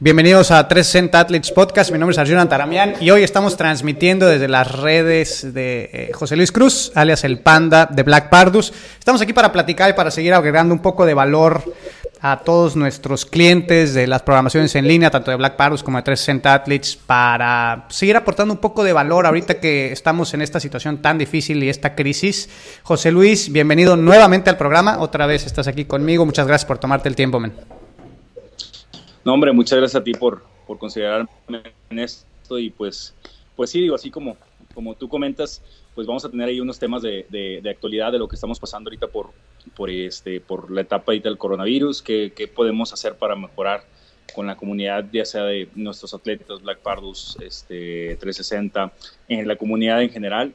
Bienvenidos a 360 Athletes Podcast. Mi nombre es Arjuna Antaramian y hoy estamos transmitiendo desde las redes de eh, José Luis Cruz, alias el Panda de Black Pardus. Estamos aquí para platicar y para seguir agregando un poco de valor a todos nuestros clientes de las programaciones en línea, tanto de Black Pardus como de 360 Athletes, para seguir aportando un poco de valor ahorita que estamos en esta situación tan difícil y esta crisis. José Luis, bienvenido nuevamente al programa. Otra vez estás aquí conmigo. Muchas gracias por tomarte el tiempo, men. No, hombre, muchas gracias a ti por, por considerarme en esto y pues, pues sí, digo, así como, como tú comentas, pues vamos a tener ahí unos temas de, de, actualidad de lo que estamos pasando ahorita por, por, este, por la etapa del coronavirus, qué, qué podemos hacer para mejorar con la comunidad, ya sea de nuestros atletas, Black Pardus, este, 360, en la comunidad en general.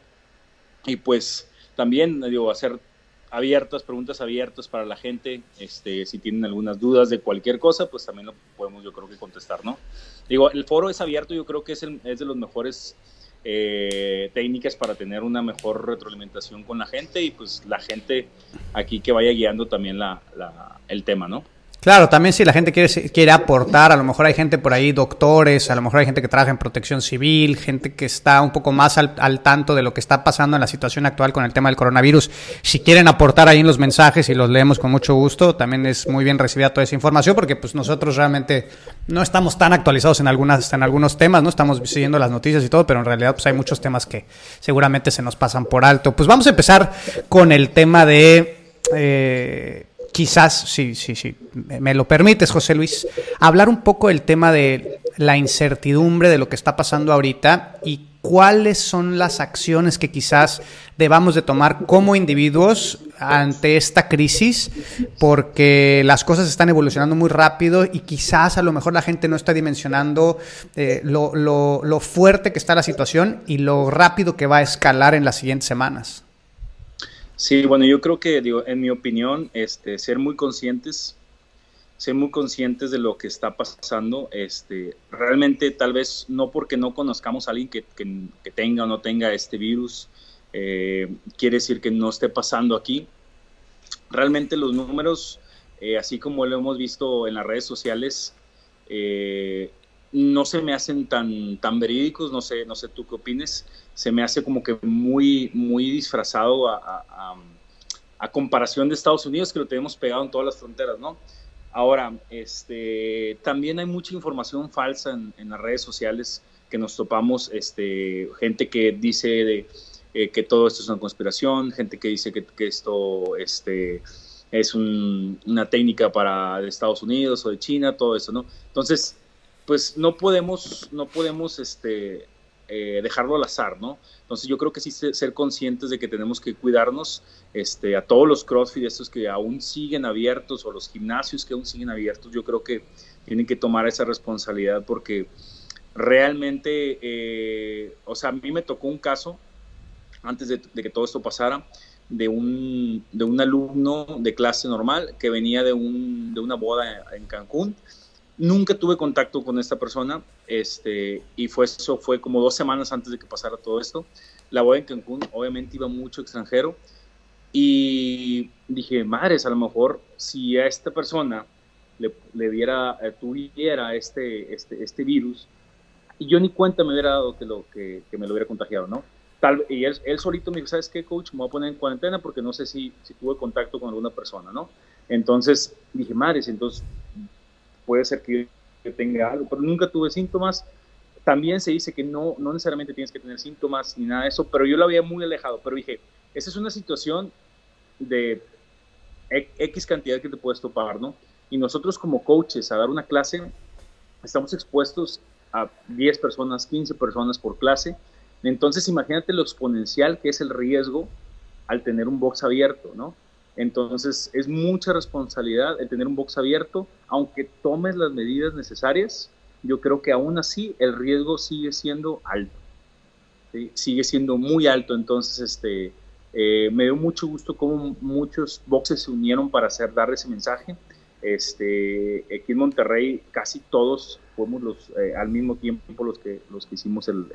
Y pues también, digo, hacer abiertas, preguntas abiertas para la gente. Este, si tienen algunas dudas de cualquier cosa, pues también lo podemos, yo creo que contestar, ¿no? Digo, el foro es abierto, yo creo que es, el, es de los mejores eh, técnicas para tener una mejor retroalimentación con la gente y pues la gente aquí que vaya guiando también la, el tema, ¿no? Claro, también si la gente quiere, quiere aportar, a lo mejor hay gente por ahí, doctores, a lo mejor hay gente que trabaja en protección civil, gente que está un poco más al, al, tanto de lo que está pasando en la situación actual con el tema del coronavirus. Si quieren aportar ahí en los mensajes y los leemos con mucho gusto, también es muy bien recibida toda esa información porque pues nosotros realmente no estamos tan actualizados en, algunas, en algunos temas, no estamos siguiendo las noticias y todo, pero en realidad pues hay muchos temas que seguramente se nos pasan por alto. Pues vamos a empezar con el tema de... Eh, quizás, sí, sí, sí, me lo permites, José Luis, hablar un poco del tema de la incertidumbre de lo que está pasando ahorita y cuáles son las acciones que quizás debamos de tomar como individuos ante esta crisis, porque las cosas están evolucionando muy rápido y quizás a lo mejor la gente no está dimensionando eh, lo, lo, lo fuerte que está la situación y lo rápido que va a escalar en las siguientes semanas. Sí, bueno, yo creo que, en mi opinión, este, ser muy conscientes, ser muy conscientes de lo que está pasando, este, realmente tal vez no porque no conozcamos a alguien que, que, tenga o no tenga este virus, eh, quiere decir que no esté pasando aquí. Realmente los números, eh, así como lo hemos visto en las redes sociales, eh, no se me hacen tan, tan verídicos, no sé, no sé tú qué opines, se me hace como que muy, muy disfrazado a, comparación de Estados Unidos, que lo tenemos pegado en todas las fronteras, ¿no? Ahora, este, también hay mucha información falsa en, las redes sociales que nos topamos, este, gente que dice eh, que todo esto es una conspiración, gente que dice que, esto este, es un, una técnica para de Estados Unidos o de China, todo eso, ¿no? Entonces, pues no podemos, no podemos este, eh, dejarlo al azar, ¿no? Entonces yo creo que sí ser conscientes de que tenemos que cuidarnos este, a todos los CrossFit, estos que aún siguen abiertos o los gimnasios que aún siguen abiertos, yo creo que tienen que tomar esa responsabilidad porque realmente, eh, o sea, a mí me tocó un caso antes de, de, que todo esto pasara, de un, de un alumno de clase normal que venía de, un, de una boda en Cancún Nunca tuve contacto con esta persona este, y fue, eso fue como dos semanas antes de que pasara todo esto. La boda en Cancún, obviamente iba mucho extranjero y dije, madres, a lo mejor si a esta persona le, le diera, eh, tuviera este, este, este virus, y yo ni cuenta me hubiera dado que, lo, que, me lo hubiera contagiado, ¿no? Tal, y él, él, solito me dijo, ¿sabes qué, coach? Me voy a poner en cuarentena porque no sé si, si tuve contacto con alguna persona, ¿no? Entonces dije, madres, entonces puede ser que yo tenga algo, pero nunca tuve síntomas. También se dice que no, no necesariamente tienes que tener síntomas ni nada de eso, pero yo lo había muy alejado. Pero dije, esa es una situación de X cantidad que te puedes topar, ¿no? Y nosotros como coaches a dar una clase, estamos expuestos a 10 personas, 15 personas por clase. Entonces imagínate lo exponencial que es el riesgo al tener un box abierto, ¿no? Entonces es mucha responsabilidad el tener un box abierto, aunque tomes las medidas necesarias, yo creo que aún así el riesgo sigue siendo alto. Sigue siendo muy alto. Entonces, este, eh, me dio mucho gusto cómo muchos boxes se unieron para hacer, dar ese mensaje. Este, aquí en Monterrey casi todos fuimos los, eh, al mismo tiempo los que, los que hicimos el,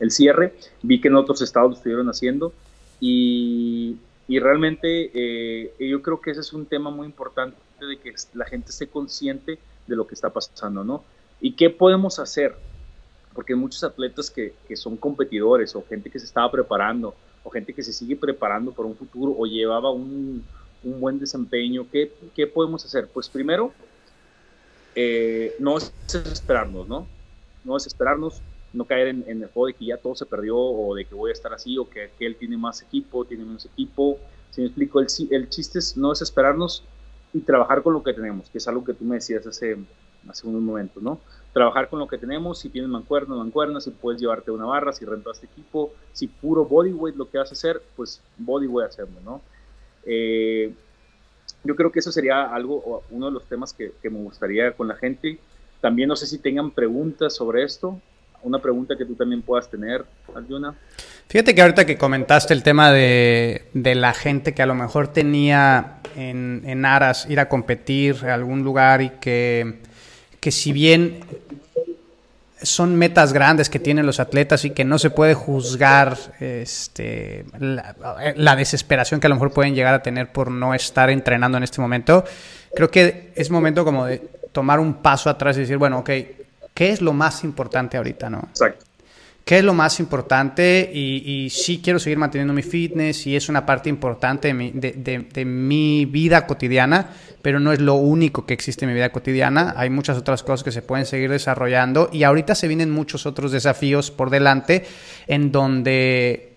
el, cierre. Vi que en otros estados lo estuvieron haciendo y, y realmente eh, yo creo que ese es un tema muy importante de que la gente esté consciente de lo que está pasando, ¿no? ¿Y qué podemos hacer? Porque hay muchos atletas que, que son competidores o gente que se estaba preparando o gente que se sigue preparando para un futuro o llevaba un, un buen desempeño. ¿Qué, ¿Qué, podemos hacer? Pues primero, eh, no es desesperarnos, ¿no? No desesperarnos, no caer en, el juego de que ya todo se perdió o de que voy a estar así o que, él tiene más equipo, tiene menos equipo. Si me explico, el, el chiste es no desesperarnos y trabajar con lo que tenemos, que es algo que tú me decías hace, hace unos momentos, ¿no? Trabajar con lo que tenemos, si tienes mancuernas, mancuernas, si puedes llevarte una barra, si rentaste equipo, si puro bodyweight lo que vas a hacer, pues bodyweight hacerlo, ¿no? Eh, yo creo que eso sería algo, uno de los temas que me gustaría con la gente. También no sé si tengan preguntas sobre esto, una pregunta que tú también puedas tener, Arjuna. Fíjate que ahorita que comentaste el tema de, de la gente que a lo mejor tenía en, en, aras ir a competir a algún lugar y que, que si bien son metas grandes que tienen los atletas y que no se puede juzgar este, la, la, desesperación que a lo mejor pueden llegar a tener por no estar entrenando en este momento, creo que es momento como de tomar un paso atrás y decir, bueno, ok, ¿qué es lo más importante ahorita, no? Exacto. ¿Qué es lo más importante? Y, y, sí quiero seguir manteniendo mi fitness y es una parte importante de mi, de, de, de mi, vida cotidiana, pero no es lo único que existe en mi vida cotidiana. Hay muchas otras cosas que se pueden seguir desarrollando y ahorita se vienen muchos otros desafíos por delante en donde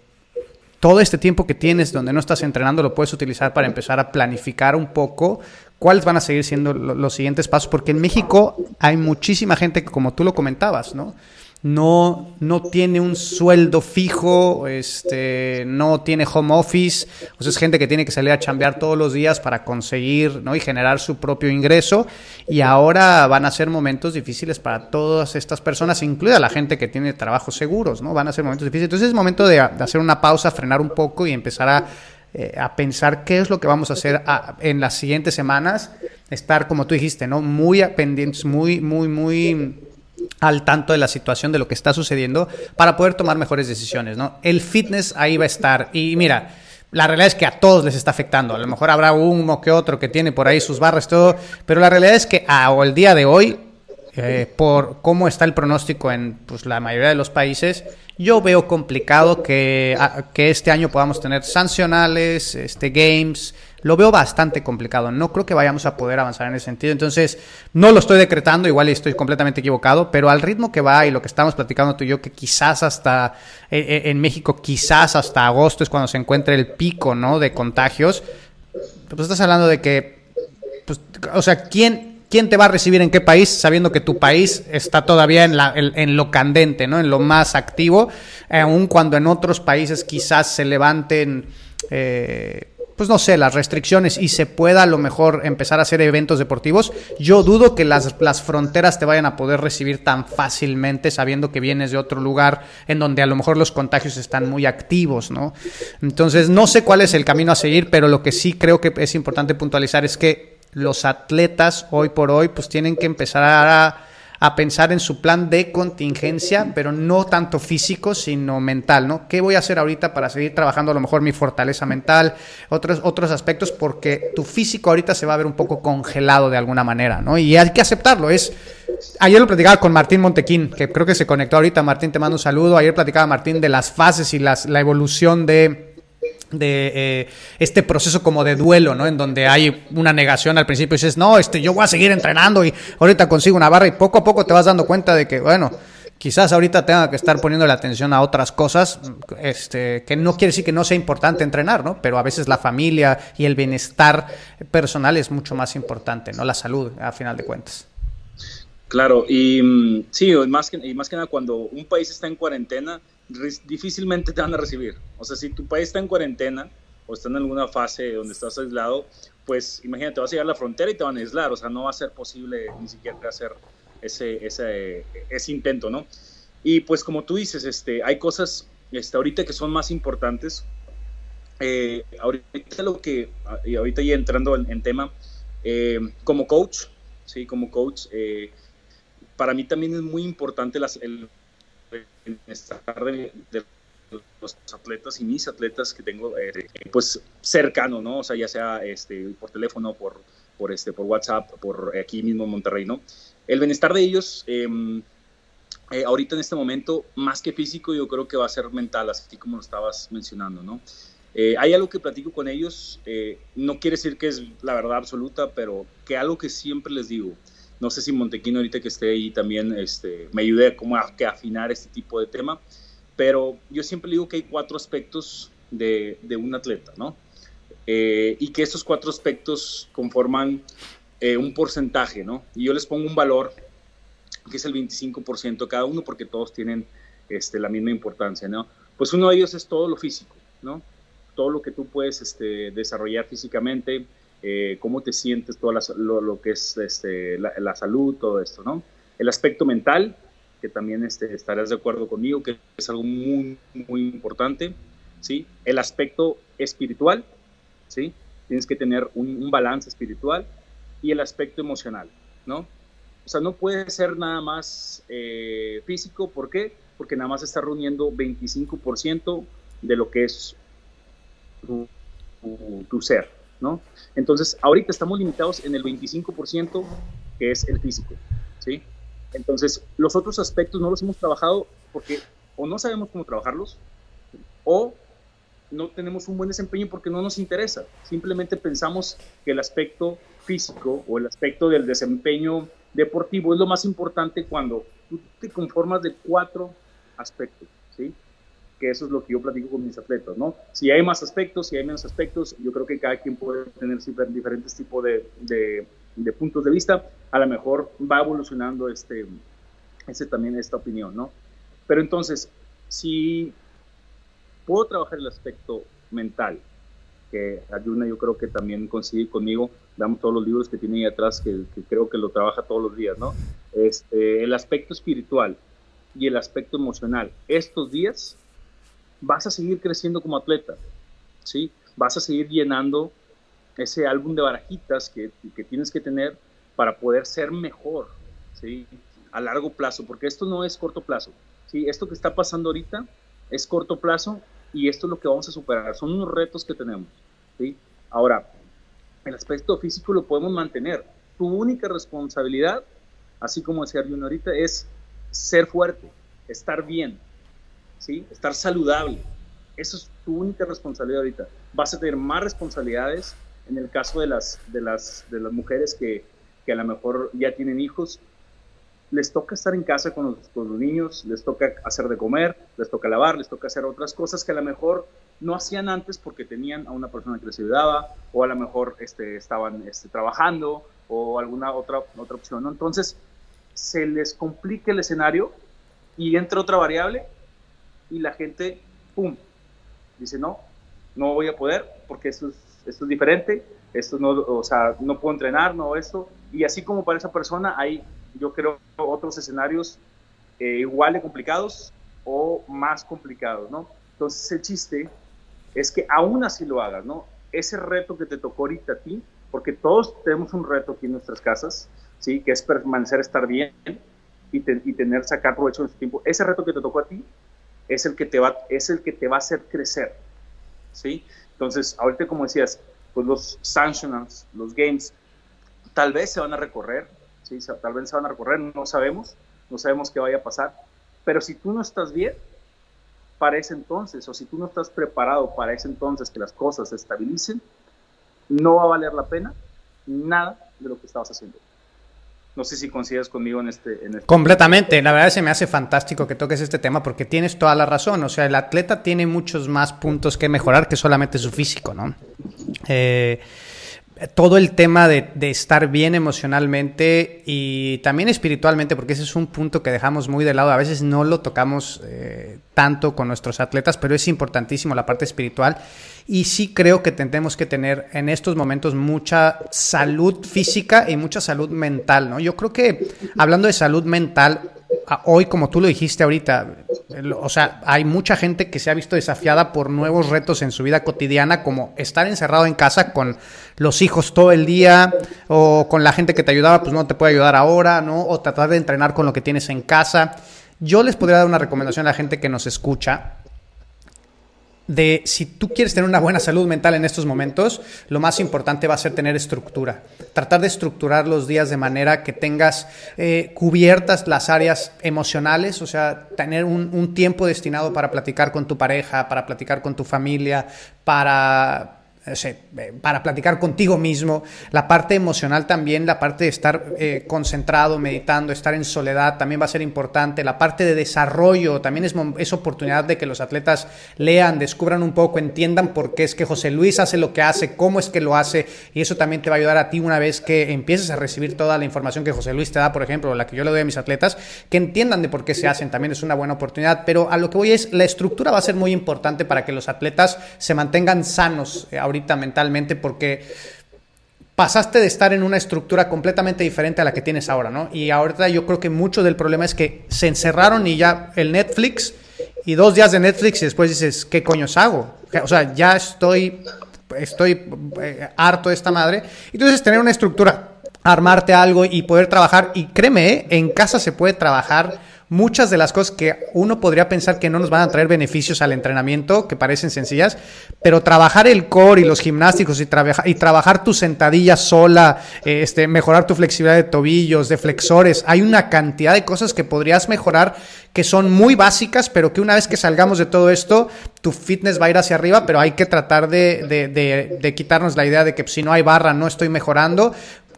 todo este tiempo que tienes donde no estás entrenando lo puedes utilizar para empezar a planificar un poco cuáles van a seguir siendo los siguientes pasos, porque en México hay muchísima gente que, como tú lo comentabas, ¿no? No, no tiene un sueldo fijo, este, no tiene home office, o sea, es gente que tiene que salir a chambear todos los días para conseguir ¿no? y generar su propio ingreso. Y ahora van a ser momentos difíciles para todas estas personas, incluida la gente que tiene trabajos seguros, ¿no? Van a ser momentos difíciles. Entonces es momento de, de hacer una pausa, frenar un poco y empezar a eh, a pensar qué es lo que vamos a hacer en las siguientes semanas, estar, como tú dijiste, ¿no? Muy pendientes, muy, muy, muy al tanto de la situación, de lo que está sucediendo, para poder tomar mejores decisiones, ¿no? El fitness ahí va a estar. Y mira, la realidad es que a todos les está afectando. A lo mejor habrá uno que otro que tiene por ahí sus barras, todo, pero la realidad es que a, el día de hoy, eh, por cómo está el pronóstico en pues, la mayoría de los países, yo veo complicado que, que este año podamos tener sancionales, este, games. Lo veo bastante complicado. No creo que vayamos a poder avanzar en ese sentido. Entonces, no lo estoy decretando, igual estoy completamente equivocado, pero al ritmo que va y lo que estamos platicando tú y yo, que quizás hasta eh, eh, en México, quizás hasta agosto es cuando se encuentre el pico, ¿no? De contagios. Pues estás hablando de que, pues, o sea, ¿quién, quién te va a recibir en qué país, sabiendo que tu país está todavía en, lo candente, ¿no? en lo más activo, aun cuando en otros países quizás se levanten, eh, pues no sé, las restricciones y se pueda a lo mejor empezar a hacer eventos deportivos, yo dudo que las, las fronteras te vayan a poder recibir tan fácilmente sabiendo que vienes de otro lugar en donde a lo mejor los contagios están muy activos, ¿no? Entonces, no sé cuál es el camino a seguir, pero lo que sí creo que es importante puntualizar es que los atletas hoy por hoy pues tienen que empezar a, pensar en su plan de contingencia, pero no tanto físico, sino mental, ¿no? ¿Qué voy a hacer ahorita para seguir trabajando a lo mejor mi fortaleza mental, otros, otros aspectos, porque tu físico ahorita se va a ver un poco congelado de alguna manera, ¿no? Y hay que aceptarlo, es... Ayer lo platicaba con Martín Montequín, que creo que se conectó ahorita. Martín, te mando un saludo. Ayer platicaba Martín de las fases y las, la evolución de de eh, este proceso como de duelo, ¿no? En donde hay una negación al principio y dices, no, este, yo voy a seguir entrenando y ahorita consigo una barra y poco a poco te vas dando cuenta de que, bueno, quizás ahorita tenga que estar poniendo la atención a otras cosas, este, que no quiere decir que no sea importante entrenar, ¿no? Pero a veces la familia y el bienestar personal es mucho más importante, ¿no? La salud, a final de cuentas. Claro, y mm, sí, más que, y más que nada cuando un país está en cuarentena, difícilmente te van a recibir. O sea, si tu país está en cuarentena o está en alguna fase donde estás aislado, pues imagínate, vas a llegar a la frontera y te van a aislar. O sea, no va a ser posible ni siquiera hacer ese, ese, ese intento, ¿no? Y pues como tú dices, este, hay cosas este, ahorita que son más importantes. Eh, ahorita lo que, y ahorita ya entrando en, tema, eh, como coach, sí, como coach, eh, para mí también es muy importante las, el estar de, los atletas y mis atletas que tengo, pues cercano, ¿no? O sea, ya sea este, por teléfono, por, por, este, por WhatsApp, por aquí mismo en Monterrey, ¿no? El bienestar de ellos, em, eh, ahorita en este momento, más que físico, yo creo que va a ser mental, así como lo estabas mencionando, ¿no? Eh, hay algo que platico con ellos, eh, no quiere decir que es la verdad absoluta, pero que algo que siempre les digo, no sé si Montequino ahorita que esté ahí también este, me ayude como a, que afinar este tipo de tema, pero yo siempre digo que hay cuatro aspectos de, un atleta, ¿no? y que estos cuatro aspectos conforman un porcentaje, ¿no? Y yo les pongo un valor que es el 25% cada uno, porque todos tienen este, la misma importancia, ¿no? Pues uno de ellos es todo lo físico, ¿no? Todo lo que tú puedes este, desarrollar físicamente, eh, cómo te sientes, todo lo, que es este, la, salud, todo esto, ¿no? El aspecto mental, que también este, estarás de acuerdo conmigo, que es algo muy, muy importante, ¿sí? El aspecto espiritual, ¿sí? Tienes que tener un, balance espiritual y el aspecto emocional, ¿no? O sea, no puede ser nada más eh, físico. ¿Por qué? Porque nada más está reuniendo 25% de lo que es tu, ser, ¿no? Entonces, ahorita estamos limitados en el 25% que es el físico, ¿sí? Entonces, los otros aspectos no los hemos trabajado porque o no sabemos cómo trabajarlos o no tenemos un buen desempeño porque no nos interesa. Simplemente pensamos que el aspecto físico o el aspecto del desempeño deportivo es lo más importante cuando tú te conformas de cuatro aspectos, ¿sí? Que eso es lo que yo platico con mis atletas, ¿no? Si hay más aspectos, si hay menos aspectos, yo creo que cada quien puede tener diferentes tipos de, de, puntos de vista. A lo mejor va evolucionando este, ese también esta opinión, ¿no? Pero entonces, si puedo trabajar el aspecto mental, que Ayuna yo creo que también coincide conmigo, damos todos los libros que tiene ahí atrás, que, creo que lo trabaja todos los días, ¿no? Este, el aspecto espiritual y el aspecto emocional, estos días vas a seguir creciendo como atleta, ¿sí? Vas a seguir llenando ese álbum de barajitas que, que tienes que tener para poder ser mejor, ¿sí? A largo plazo, porque esto no es corto plazo, ¿sí? Esto que está pasando ahorita es corto plazo y esto es lo que vamos a superar, son unos retos que tenemos, ¿sí? Ahora, el aspecto físico lo podemos mantener. Tu única responsabilidad, así como decía Arjun ahorita, es ser fuerte, estar bien, ¿sí? estar saludable. Eso es tu única responsabilidad ahorita. Vas a tener más responsabilidades en el caso de las, de las, de las mujeres que, que a lo mejor ya tienen hijos. Les toca estar en casa con los, con niños, les toca hacer de comer, les toca lavar, les toca hacer otras cosas que a lo mejor no hacían antes porque tenían a una persona que les ayudaba o a lo mejor este, estaban este, trabajando o alguna otra, otra opción. Entonces, se les complica el escenario y entra otra variable y la gente, ¡pum!, dice, no, no voy a poder porque esto es, esto es diferente, esto no, o sea, no puedo entrenar, no esto. Y así como para esa persona hay, yo creo, otros escenarios eh, igual de complicados o más complicados, ¿no? Entonces el chiste es que aún así lo hagas, ¿no? Ese reto que te tocó ahorita a ti, porque todos tenemos un reto aquí en nuestras casas, ¿sí? Que es permanecer, estar bien y, tener, sacar provecho de este tiempo. Ese reto que te tocó a ti es el que te va, es el que te va a hacer crecer, ¿sí? Entonces, ahorita como decías, pues los sanctionals, los games, tal vez se van a recorrer, ¿sí? Tal vez se van a recorrer, no sabemos, no sabemos qué vaya a pasar, pero si tú no estás bien, para ese entonces, o si tú no estás preparado para ese entonces que las cosas se estabilicen, no va a valer la pena nada de lo que estabas haciendo. No sé si coincides conmigo en este, en este Completamente. La verdad se me hace fantástico que toques este tema porque tienes toda la razón. O sea, el atleta tiene muchos más puntos que mejorar que solamente su físico, ¿no? Eh, todo el tema de, estar bien emocionalmente y también espiritualmente, porque ese es un punto que dejamos muy de lado. A veces no lo tocamos eh, tanto con nuestros atletas, pero es importantísimo la parte espiritual. Y sí creo que tenemos que tener en estos momentos mucha salud física y mucha salud mental, ¿no? Yo creo que hablando de salud mental, hoy, como tú lo dijiste ahorita, o sea, hay mucha gente que se ha visto desafiada por nuevos retos en su vida cotidiana, como estar encerrado en casa con los hijos todo el día, o con la gente que te ayudaba, pues no te puede ayudar ahora, ¿no? O tratar de entrenar con lo que tienes en casa. Yo les podría dar una recomendación a la gente que nos escucha, de si tú quieres tener una buena salud mental en estos momentos, lo más importante va a ser tener estructura. Tratar de estructurar los días de manera que tengas eh, cubiertas las áreas emocionales, o sea, tener un, un tiempo destinado para platicar con tu pareja, para platicar con tu familia, para eh, para platicar contigo mismo, la parte emocional también, la parte de estar eh, concentrado, meditando, estar en soledad también va a ser importante, la parte de desarrollo también es, es oportunidad de que los atletas lean, descubran un poco, entiendan por qué es que José Luis hace lo que hace, cómo es que lo hace y eso también te va a ayudar a ti una vez que empieces a recibir toda la información que José Luis te da, por ejemplo, la que yo le doy a mis atletas, que entiendan de por qué se hacen, también es una buena oportunidad, pero a lo que voy es, la estructura va a ser muy importante para que los atletas se mantengan sanos. Eh, mentalmente porque pasaste de estar en una estructura completamente diferente a la que tienes ahora, ¿no? Y ahorita yo creo que mucho del problema es que se encerraron y ya el Netflix y dos días de Netflix y después dices, ¿qué coños hago? O sea, ya estoy, estoy eh, harto de esta madre. Entonces tener una estructura, armarte algo y poder trabajar, y créeme, ¿eh? en casa se puede trabajar muchas de las cosas que uno podría pensar que no nos van a traer beneficios al entrenamiento, que parecen sencillas, pero trabajar el core y los gimnásticos y, y trabajar tu sentadilla sola, este, mejorar tu flexibilidad de tobillos, de flexores, hay una cantidad de cosas que podrías mejorar que son muy básicas, pero que una vez que salgamos de todo esto, tu fitness va a ir hacia arriba, pero hay que tratar de, de, de quitarnos la idea de que si no hay barra no estoy mejorando,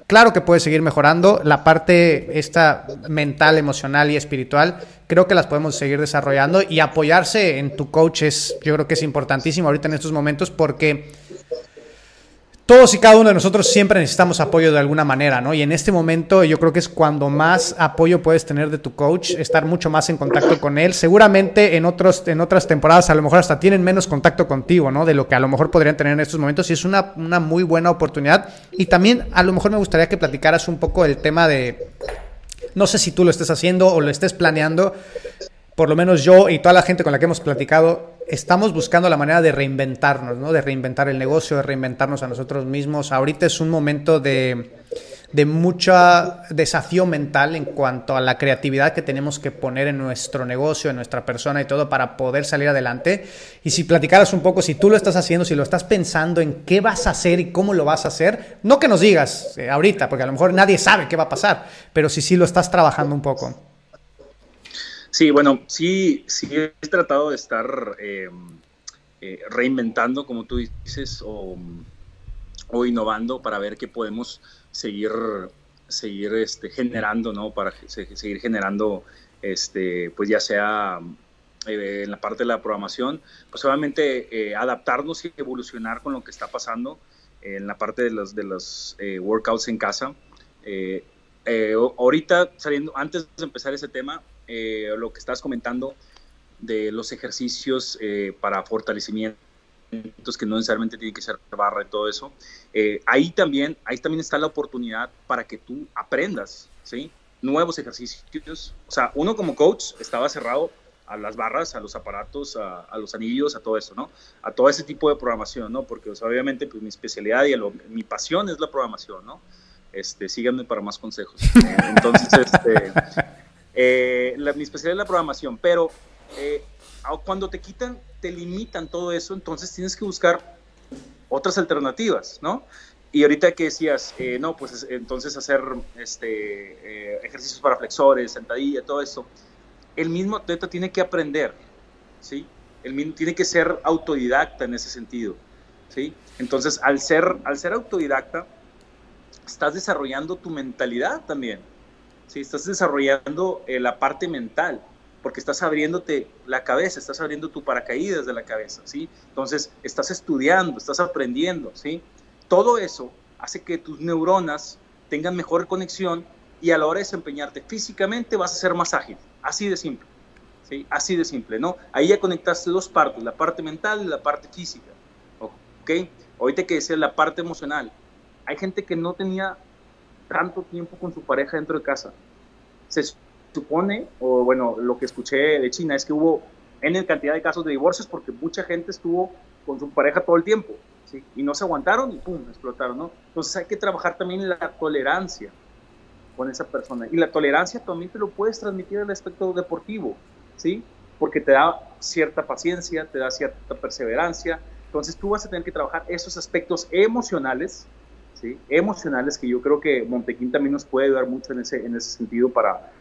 Claro que puedes seguir mejorando. La parte esta mental, emocional y espiritual, creo que las podemos seguir desarrollando y apoyarse en tu coach es, yo creo que es importantísimo ahorita en estos momentos porque todos y cada uno de nosotros siempre necesitamos apoyo de alguna manera, ¿no? Y en este momento yo creo que es cuando más apoyo puedes tener de tu coach, estar mucho más en contacto con él. Seguramente en, otros, en otras temporadas a lo mejor hasta tienen menos contacto contigo, ¿no? De lo que a lo mejor podrían tener en estos momentos y es una, una muy buena oportunidad. Y también a lo mejor me gustaría que platicaras un poco el tema de, no sé si tú lo estés haciendo o lo estés planeando, por lo menos yo y toda la gente con la que hemos platicado, estamos buscando la manera de reinventarnos, ¿no? De reinventar el negocio, de reinventarnos a nosotros mismos. Ahorita es un momento de, de mucho desafío mental en cuanto a la creatividad que tenemos que poner en nuestro negocio, en nuestra persona y todo para poder salir adelante. Y si platicaras un poco, si tú lo estás haciendo, si lo estás pensando en qué vas a hacer y cómo lo vas a hacer, no que nos digas eh, ahorita, porque a lo mejor nadie sabe qué va a pasar, pero si sí lo estás trabajando un poco. Sí, bueno, sí, sí he tratado de estar eh, eh, reinventando, como tú dices, o, innovando para ver qué podemos seguir, seguir este, generando, ¿no? Para seguir generando, este, pues ya sea eh, en la parte de la programación, pues obviamente adaptarnos y evolucionar con lo que está pasando en la parte de los, de los workouts en casa. ahorita, saliendo, antes de empezar ese tema, eh, lo que estás comentando de los ejercicios eh, para fortalecimientos que no necesariamente tienen que ser barra y todo eso, eh, ahí, también, ahí también está la oportunidad para que tú aprendas, ¿sí? Nuevos ejercicios. O sea, uno como coach estaba cerrado a las barras, a los aparatos, a, los anillos, a todo eso, ¿no? A todo ese tipo de programación, ¿no? Porque obviamente pues, mi especialidad y mi pasión es la programación, ¿no? Este, síganme para más consejos. Entonces, este, eh, la, mi especialidad es la programación, pero eh, cuando te quitan, te limitan todo eso, entonces tienes que buscar otras alternativas, ¿no? Y ahorita que decías, eh, no, pues entonces hacer este, ejercicios para flexores, sentadilla, todo eso, el mismo atleta tiene que aprender, ¿sí? El mismo tiene que ser autodidacta en ese sentido, ¿sí? Entonces, al ser, al ser autodidacta, estás desarrollando tu mentalidad también, ¿sí? Estás desarrollando eh, la parte mental, porque estás abriéndote la cabeza, estás abriendo tu paracaídas de la cabeza, ¿sí? Entonces, estás estudiando, estás aprendiendo, ¿sí? Todo eso hace que tus neuronas tengan mejor conexión y a la hora de desempeñarte físicamente vas a ser más ágil. Así de simple. ¿sí? Así de simple, ¿no? Ahí ya conectaste dos partes, la parte mental y la parte física. ¿Ok? Ahorita que decía la parte emocional. Hay gente que no tenía tanto tiempo con su pareja dentro de casa. Se supone, o bueno, lo que escuché de China es que hubo en cantidad de casos de divorcios porque mucha gente estuvo con su pareja todo el tiempo. ¿sí? Y no se aguantaron y pum, explotaron, ¿no? Entonces hay que trabajar también la tolerancia con esa persona. Y la tolerancia también te lo puedes transmitir al aspecto deportivo, ¿sí? Porque te da cierta paciencia, te da cierta perseverancia. Entonces tú vas a tener que trabajar esos aspectos emocionales, Emocionales que yo creo que Montequín también nos puede ayudar mucho en ese, en ese sentido para,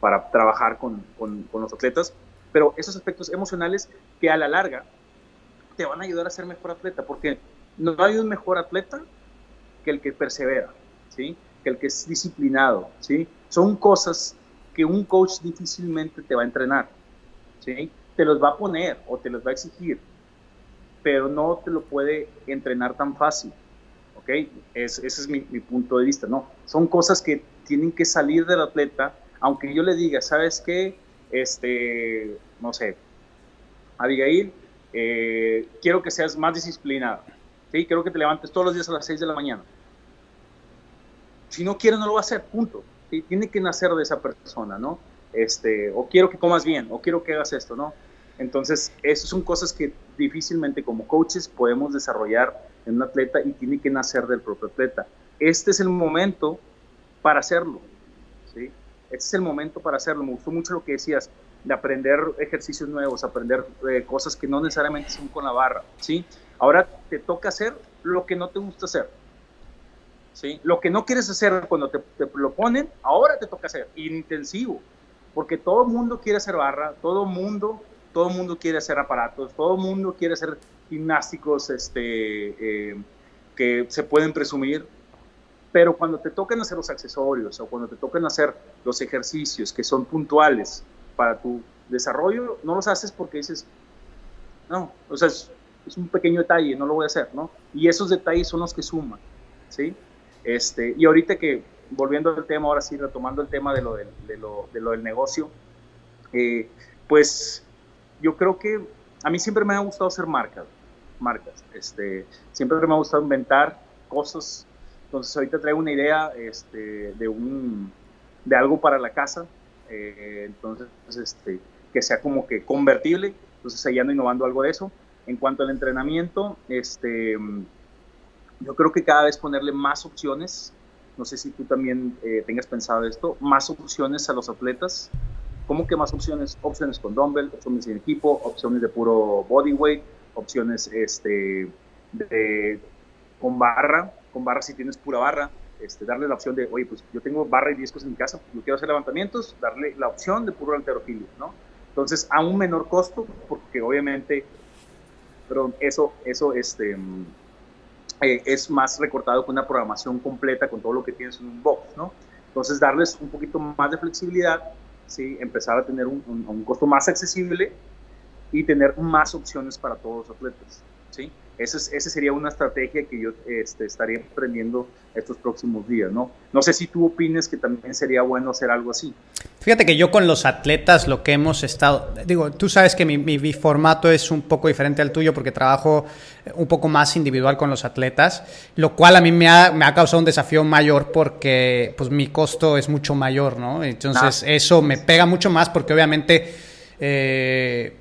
para trabajar con, con, con los atletas. Pero esos aspectos emocionales que a la larga te van a ayudar a ser mejor atleta, porque no hay un mejor atleta que el que persevera, ¿sí? que el que es disciplinado, ¿sí? Son cosas que un coach difícilmente te va a entrenar, ¿sí? Te los va a poner o te los va a exigir, pero no te lo puede entrenar tan fácil, ¿ok? ese es mi, punto de vista, ¿no? Son cosas que tienen que salir del atleta, aunque yo le diga, ¿sabes qué? Este, no sé, Abigail, eh, quiero que seas más disciplinado, ¿sí? Quiero que te levantes todos los días a las 6 de la mañana si no quiere no lo va a hacer, punto. Tiene que nacer de esa persona, ¿no? Este, o quiero que comas bien, o quiero que hagas esto, ¿no? Entonces, esas son cosas que difícilmente como coaches podemos desarrollar en un atleta y tiene que nacer del propio atleta. Este es el momento para hacerlo, ¿sí? Este es el momento para hacerlo. Me gustó mucho lo que decías, de aprender ejercicios nuevos, aprender eh, cosas que no necesariamente son con la barra, ¿sí? Ahora te toca hacer lo que no te gusta hacer ¿sí? Lo que no quieres hacer cuando te, lo ponen, ahora te toca hacer, intensivo, porque todo el mundo quiere hacer barra, todo el mundo, todo mundo quiere hacer aparatos, todo el mundo quiere hacer gimnásticos este, eh, que se pueden presumir, pero cuando te tocan hacer los accesorios o cuando te tocan hacer los ejercicios que son puntuales para tu desarrollo, no los haces porque dices, no, o sea, es, es un pequeño detalle, no lo voy a hacer, ¿no? Y esos detalles son los que suman, ¿sí? Este, y ahorita que, volviendo al tema, ahora sí, retomando el tema de lo del, de lo, de lo del negocio, eh, pues yo creo que a mí siempre me ha gustado hacer marcas, marcas, este, siempre me ha gustado inventar cosas, entonces ahorita traigo una idea este, de, un, de algo para la casa, eh, entonces este, que sea como que convertible, entonces ahí ando innovando algo de eso. En cuanto al entrenamiento, este, yo creo que cada vez ponerle más opciones, no sé si tú también eh, tengas pensado esto, más opciones a los atletas. ¿Cómo que más opciones? Opciones con dumbbell, opciones en equipo, opciones de puro bodyweight, opciones este, de, con barra, con barra si tienes pura barra, este, darle la opción de, oye, pues yo tengo barra y discos en mi casa, yo quiero hacer levantamientos, darle la opción de puro alterofilia, ¿no? Entonces, a un menor costo, porque obviamente, pero eso, eso, este, eh, es más recortado con una programación completa con todo lo que tienes en un box, ¿no? Entonces, darles un poquito más de flexibilidad, ¿sí? empezar a tener un, un costo más accesible y tener más opciones para todos los atletas. ¿sí? Esa, sería una estrategia que yo este, estaría emprendiendo estos próximos días, ¿no? No sé si tú opines que también sería bueno hacer algo así. Fíjate que yo con los atletas lo que hemos estado, digo, tú sabes que mi, formato es un poco diferente al tuyo porque trabajo un poco más individual con los atletas, lo cual a mí me ha, me ha causado un desafío mayor porque pues mi costo es mucho mayor, ¿no? Entonces eso me pega mucho más porque obviamente... Eh,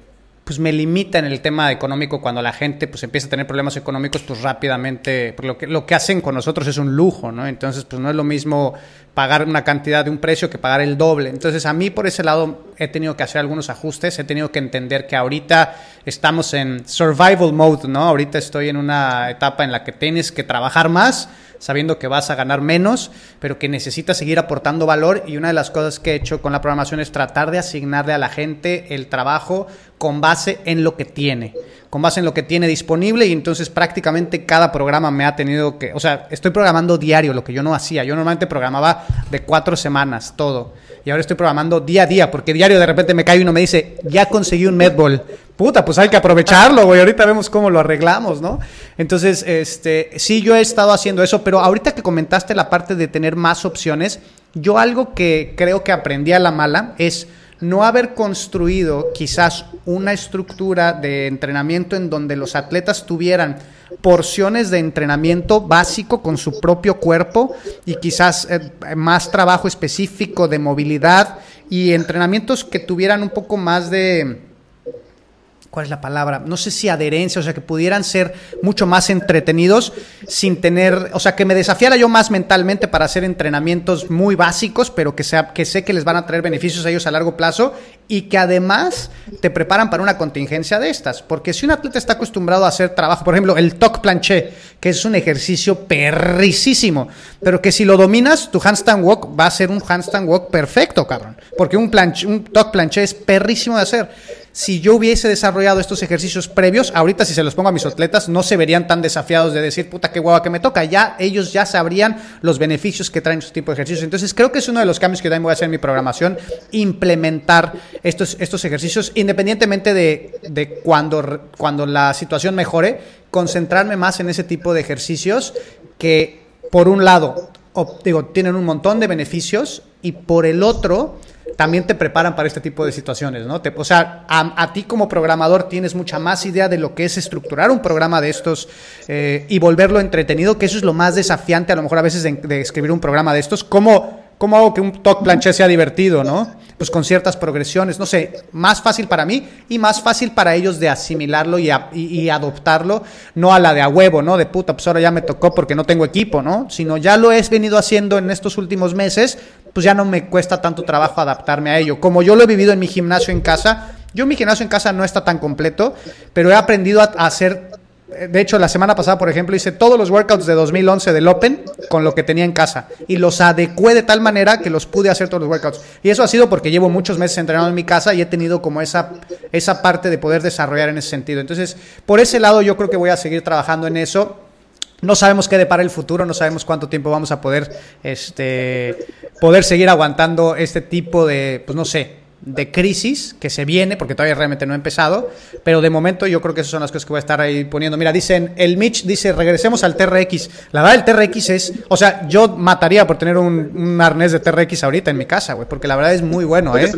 pues me limita en el tema económico. Cuando la gente pues empieza a tener problemas económicos pues rápidamente lo que lo que hacen con nosotros es un lujo no entonces pues no es lo mismo pagar una cantidad de un precio que pagar el doble. Entonces a mí por ese lado he tenido que hacer algunos ajustes. He tenido que entender que ahorita estamos en survival mode no ahorita estoy en una etapa en la que tienes que trabajar más sabiendo que vas a ganar menos, pero que necesitas seguir aportando valor. Y una de las cosas que he hecho con la programación es tratar de asignarle a la gente el trabajo con base en lo que tiene, con base en lo que tiene disponible. Y entonces prácticamente cada programa me ha tenido que, o sea, estoy programando diario, lo que yo no hacía, yo normalmente programaba de cuatro semanas todo. Y ahora estoy programando día a día porque diario de repente me cae uno me dice, ya conseguí un medball, puta, pues hay que aprovecharlo, güey. Ahorita vemos cómo lo arreglamos, ¿no? Entonces, este, sí, yo he estado haciendo eso, pero ahorita que comentaste la parte de tener más opciones, yo algo que creo que aprendí a la mala es no haber construido quizás una estructura de entrenamiento en donde los atletas tuvieran porciones de entrenamiento básico con su propio cuerpo y quizás eh, más trabajo específico de movilidad y entrenamientos que tuvieran un poco más de ¿cuál es la palabra? No sé si adherencia, o sea, que pudieran ser mucho más entretenidos sin tener, o sea, que me desafiara yo más mentalmente para hacer entrenamientos muy básicos, pero que, sea, que sé que les van a traer beneficios a ellos a largo plazo y que además te preparan para una contingencia de estas. Porque si un atleta está acostumbrado a hacer trabajo, por ejemplo, el toc planché, que es un ejercicio perricísimo, pero que si lo dominas, tu handstand walk va a ser un handstand walk perfecto, cabrón. Porque un, planche, un toc planché es perrísimo de hacer si yo hubiese desarrollado estos ejercicios previos, ahorita si se los pongo a mis atletas, no se verían tan desafiados de decir, puta, qué guava que me toca. Ya ellos ya sabrían los beneficios que traen este tipo de ejercicios. Entonces, creo que es uno de los cambios que también voy a hacer en mi programación, implementar estos, estos ejercicios, independientemente de, de cuando, cuando la situación mejore, concentrarme más en ese tipo de ejercicios que, por un lado, digo, tienen un montón de beneficios y por el otro, también te preparan para este tipo de situaciones, ¿no? Te, o sea, a, ti como programador tienes mucha más idea de lo que es estructurar un programa de estos eh, y volverlo entretenido, que eso es lo más desafiante a lo mejor a veces de, escribir un programa de estos. ¿Cómo, ¿Cómo hago que un talk planche sea divertido, no? Pues con ciertas progresiones, no sé, más fácil para mí y más fácil para ellos de asimilarlo y, y, adoptarlo, no a la de a huevo, ¿no? De puta, pues ahora ya me tocó porque no tengo equipo, ¿no? Sino ya lo he venido haciendo en estos últimos meses, pues ya no me cuesta tanto trabajo adaptarme a ello. Como yo lo he vivido en mi gimnasio en casa, yo mi gimnasio en casa no está tan completo, pero he aprendido a, hacer de hecho, la semana pasada, por ejemplo, hice todos los workouts de 2011 del Open con lo que tenía en casa y los adecué de tal manera que los pude hacer todos los workouts. Y eso ha sido porque llevo muchos meses entrenando en mi casa y he tenido como esa, esa parte de poder desarrollar en ese sentido. Entonces, por ese lado, yo creo que voy a seguir trabajando en eso. No sabemos qué depara el futuro, no sabemos cuánto tiempo vamos a poder, este, poder seguir aguantando este tipo de, pues no sé, de crisis que se viene, porque todavía realmente no ha empezado, pero de momento yo creo que esas son las cosas que voy a estar ahí poniendo. Mira, dicen, el Mitch dice, regresemos al TRX. La verdad, el TRX es, o sea, yo mataría por tener un, arnés de TRX ahorita en mi casa, güey, porque la verdad es muy bueno, ¿eh?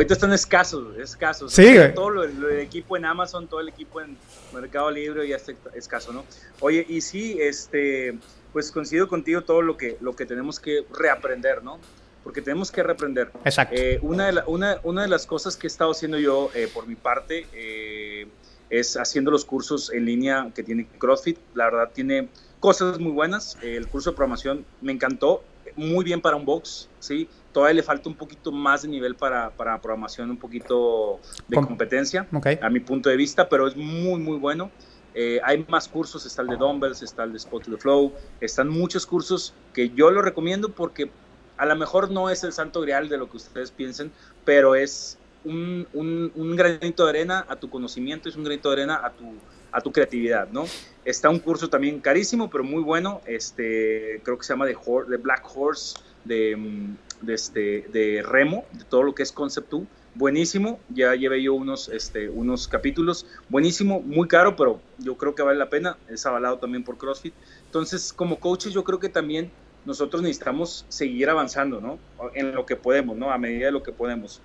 Ahorita están escasos, escasos. Sí, güey. Todo el equipo en Amazon, todo el equipo en Mercado Libre ya está escaso, ¿no? Oye, y sí, este, pues coincido contigo todo lo que, lo que tenemos que reaprender, ¿no? Porque tenemos que reaprender. Exacto. Eh, una, de una, una, de las cosas que he estado haciendo yo eh, por mi parte eh, es haciendo los cursos en línea que tiene CrossFit. La verdad tiene cosas muy buenas. el curso de programación me encantó. Muy bien para un box, ¿sí? Todavía le falta un poquito más de nivel para, para programación, un poquito de competencia, a mi punto de vista, pero es muy, muy bueno. Eh, hay más cursos, está el de Dumbbells, está el de Spot to the Flow, están muchos cursos que yo lo recomiendo porque a lo mejor no es el santo grial de lo que ustedes piensen, pero es un, un, un, granito de arena a tu conocimiento, es un granito de arena a tu, a tu creatividad, ¿no? Está un curso también carísimo, pero muy bueno, este, creo que se llama The, Black Horse, de, mm, de, este, de Remo, de todo lo que es Concept 2. Buenísimo, ya llevé yo unos, este, unos capítulos. Buenísimo, muy caro, pero yo creo que vale la pena. Es avalado también por CrossFit. Entonces, como coaches, yo creo que también nosotros necesitamos seguir avanzando, ¿no? En lo que podemos, ¿no? A medida de lo que podemos.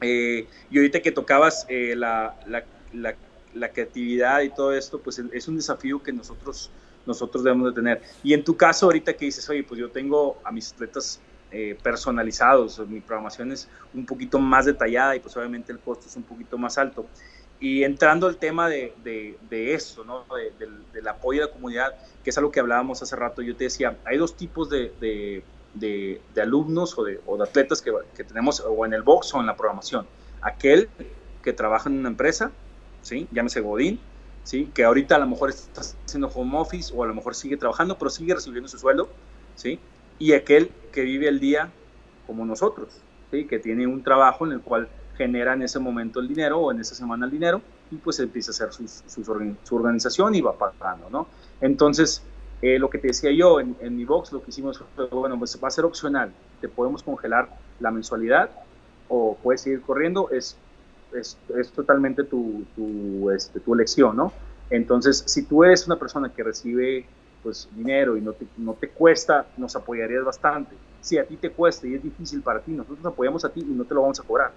Eh, y ahorita que tocabas eh, la, la, la, la, creatividad y todo esto, pues es un desafío que nosotros, nosotros debemos de tener. Y en tu caso, ahorita que dices, oye, pues yo tengo a mis atletas eh, personalizados, mi programación es un poquito más detallada y pues obviamente el costo es un poquito más alto. Y entrando al tema de, de, eso, ¿no? del, apoyo de la comunidad, que es algo que hablábamos hace rato, yo te decía, hay dos tipos de, alumnos o de, o de atletas que, que, tenemos o en el box o en la programación. Aquel que trabaja en una empresa, ¿sí? llámese Godín, ¿sí? que ahorita a lo mejor está haciendo home office o a lo mejor sigue trabajando, pero sigue recibiendo su sueldo, ¿sí? Y aquel que vive el día como nosotros, ¿sí? que tiene un trabajo en el cual genera en ese momento el dinero o en esa semana el dinero y pues empieza a hacer su organización y va pagando, ¿no? Entonces, eh, lo que te decía yo en, mi box, lo que hicimos fue, bueno, pues va a ser opcional, te podemos congelar la mensualidad o puedes seguir corriendo, es es, totalmente tu, tu, este, elección, ¿no? Entonces, si tú eres una persona que recibe pues dinero y no te, no te cuesta, nos apoyarías bastante. Si a ti te cuesta y es difícil para ti, nosotros nos apoyamos a ti y no te lo vamos a cobrar,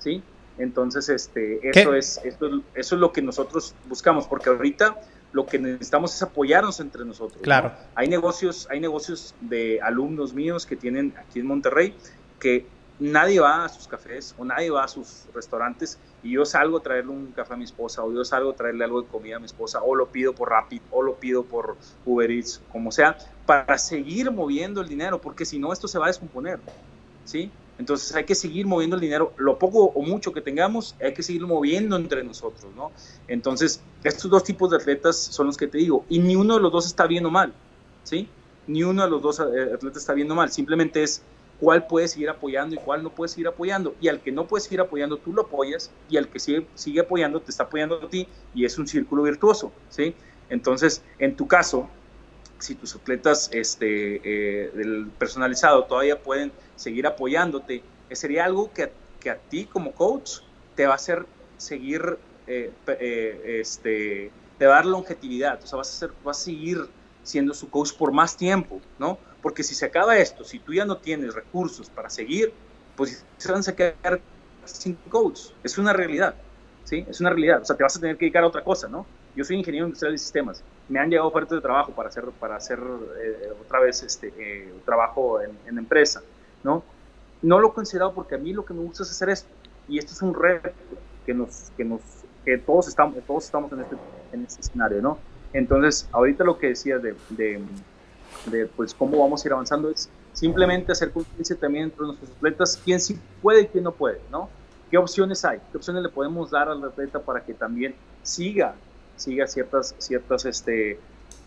¿sí? Entonces, este, eso es, eso es lo que nosotros buscamos, porque ahorita lo que necesitamos es apoyarnos entre nosotros. Claro. Hay negocios, hay negocios de alumnos míos que tienen aquí en Monterrey que nadie va a sus cafés o nadie va a sus restaurantes y yo salgo a traerle un café a mi esposa o yo salgo a traerle algo de comida a mi esposa o lo pido por Rapid o lo pido por Uber Eats, como sea, para seguir moviendo el dinero, porque si no esto se va a descomponer, ¿sí? Entonces hay que seguir moviendo el dinero, lo poco o mucho que tengamos, hay que seguir moviendo entre nosotros, ¿no? Entonces, estos dos tipos de atletas son los que te digo, y ni uno de los dos está bien o mal, ¿sí? Ni uno de los dos eh, atletas está bien o mal, simplemente es cuál puedes seguir apoyando y cuál no puedes seguir apoyando. Y al que no puedes seguir apoyando, tú lo apoyas, y al que sigue, sigue apoyando, te está apoyando a ti, y es un círculo virtuoso, ¿sí? Entonces, en tu caso, si tus atletas este, eh, personalizado todavía pueden seguir apoyándote, eh, sería algo que, que, a ti como coach te va a hacer seguir, eh, este, te va a dar longevidad, o sea, vas a, ser, vas a seguir siendo su coach por más tiempo, ¿no? Porque si se acaba esto, si tú ya no tienes recursos para seguir, pues se van a quedar sin coach. Es una realidad, ¿sí? Es una realidad. O sea, te vas a tener que dedicar a otra cosa, ¿no? Yo soy ingeniero industrial de sistemas. Me han llegado ofertas de trabajo para hacer, para hacer eh, otra vez este, eh, trabajo en, en, empresa, ¿no? No lo he considerado porque a mí lo que me gusta es hacer esto. Y esto es un reto que nos, que nos, que todos estamos, todos estamos en este, en este escenario, ¿no? Entonces, ahorita lo que decías de, de de pues cómo vamos a ir avanzando es simplemente hacer conciencia también entre nuestros atletas, quién sí puede y quién no puede, ¿no? ¿Qué opciones hay? ¿Qué opciones le podemos dar al atleta para que también siga, siga ciertas, ciertas este,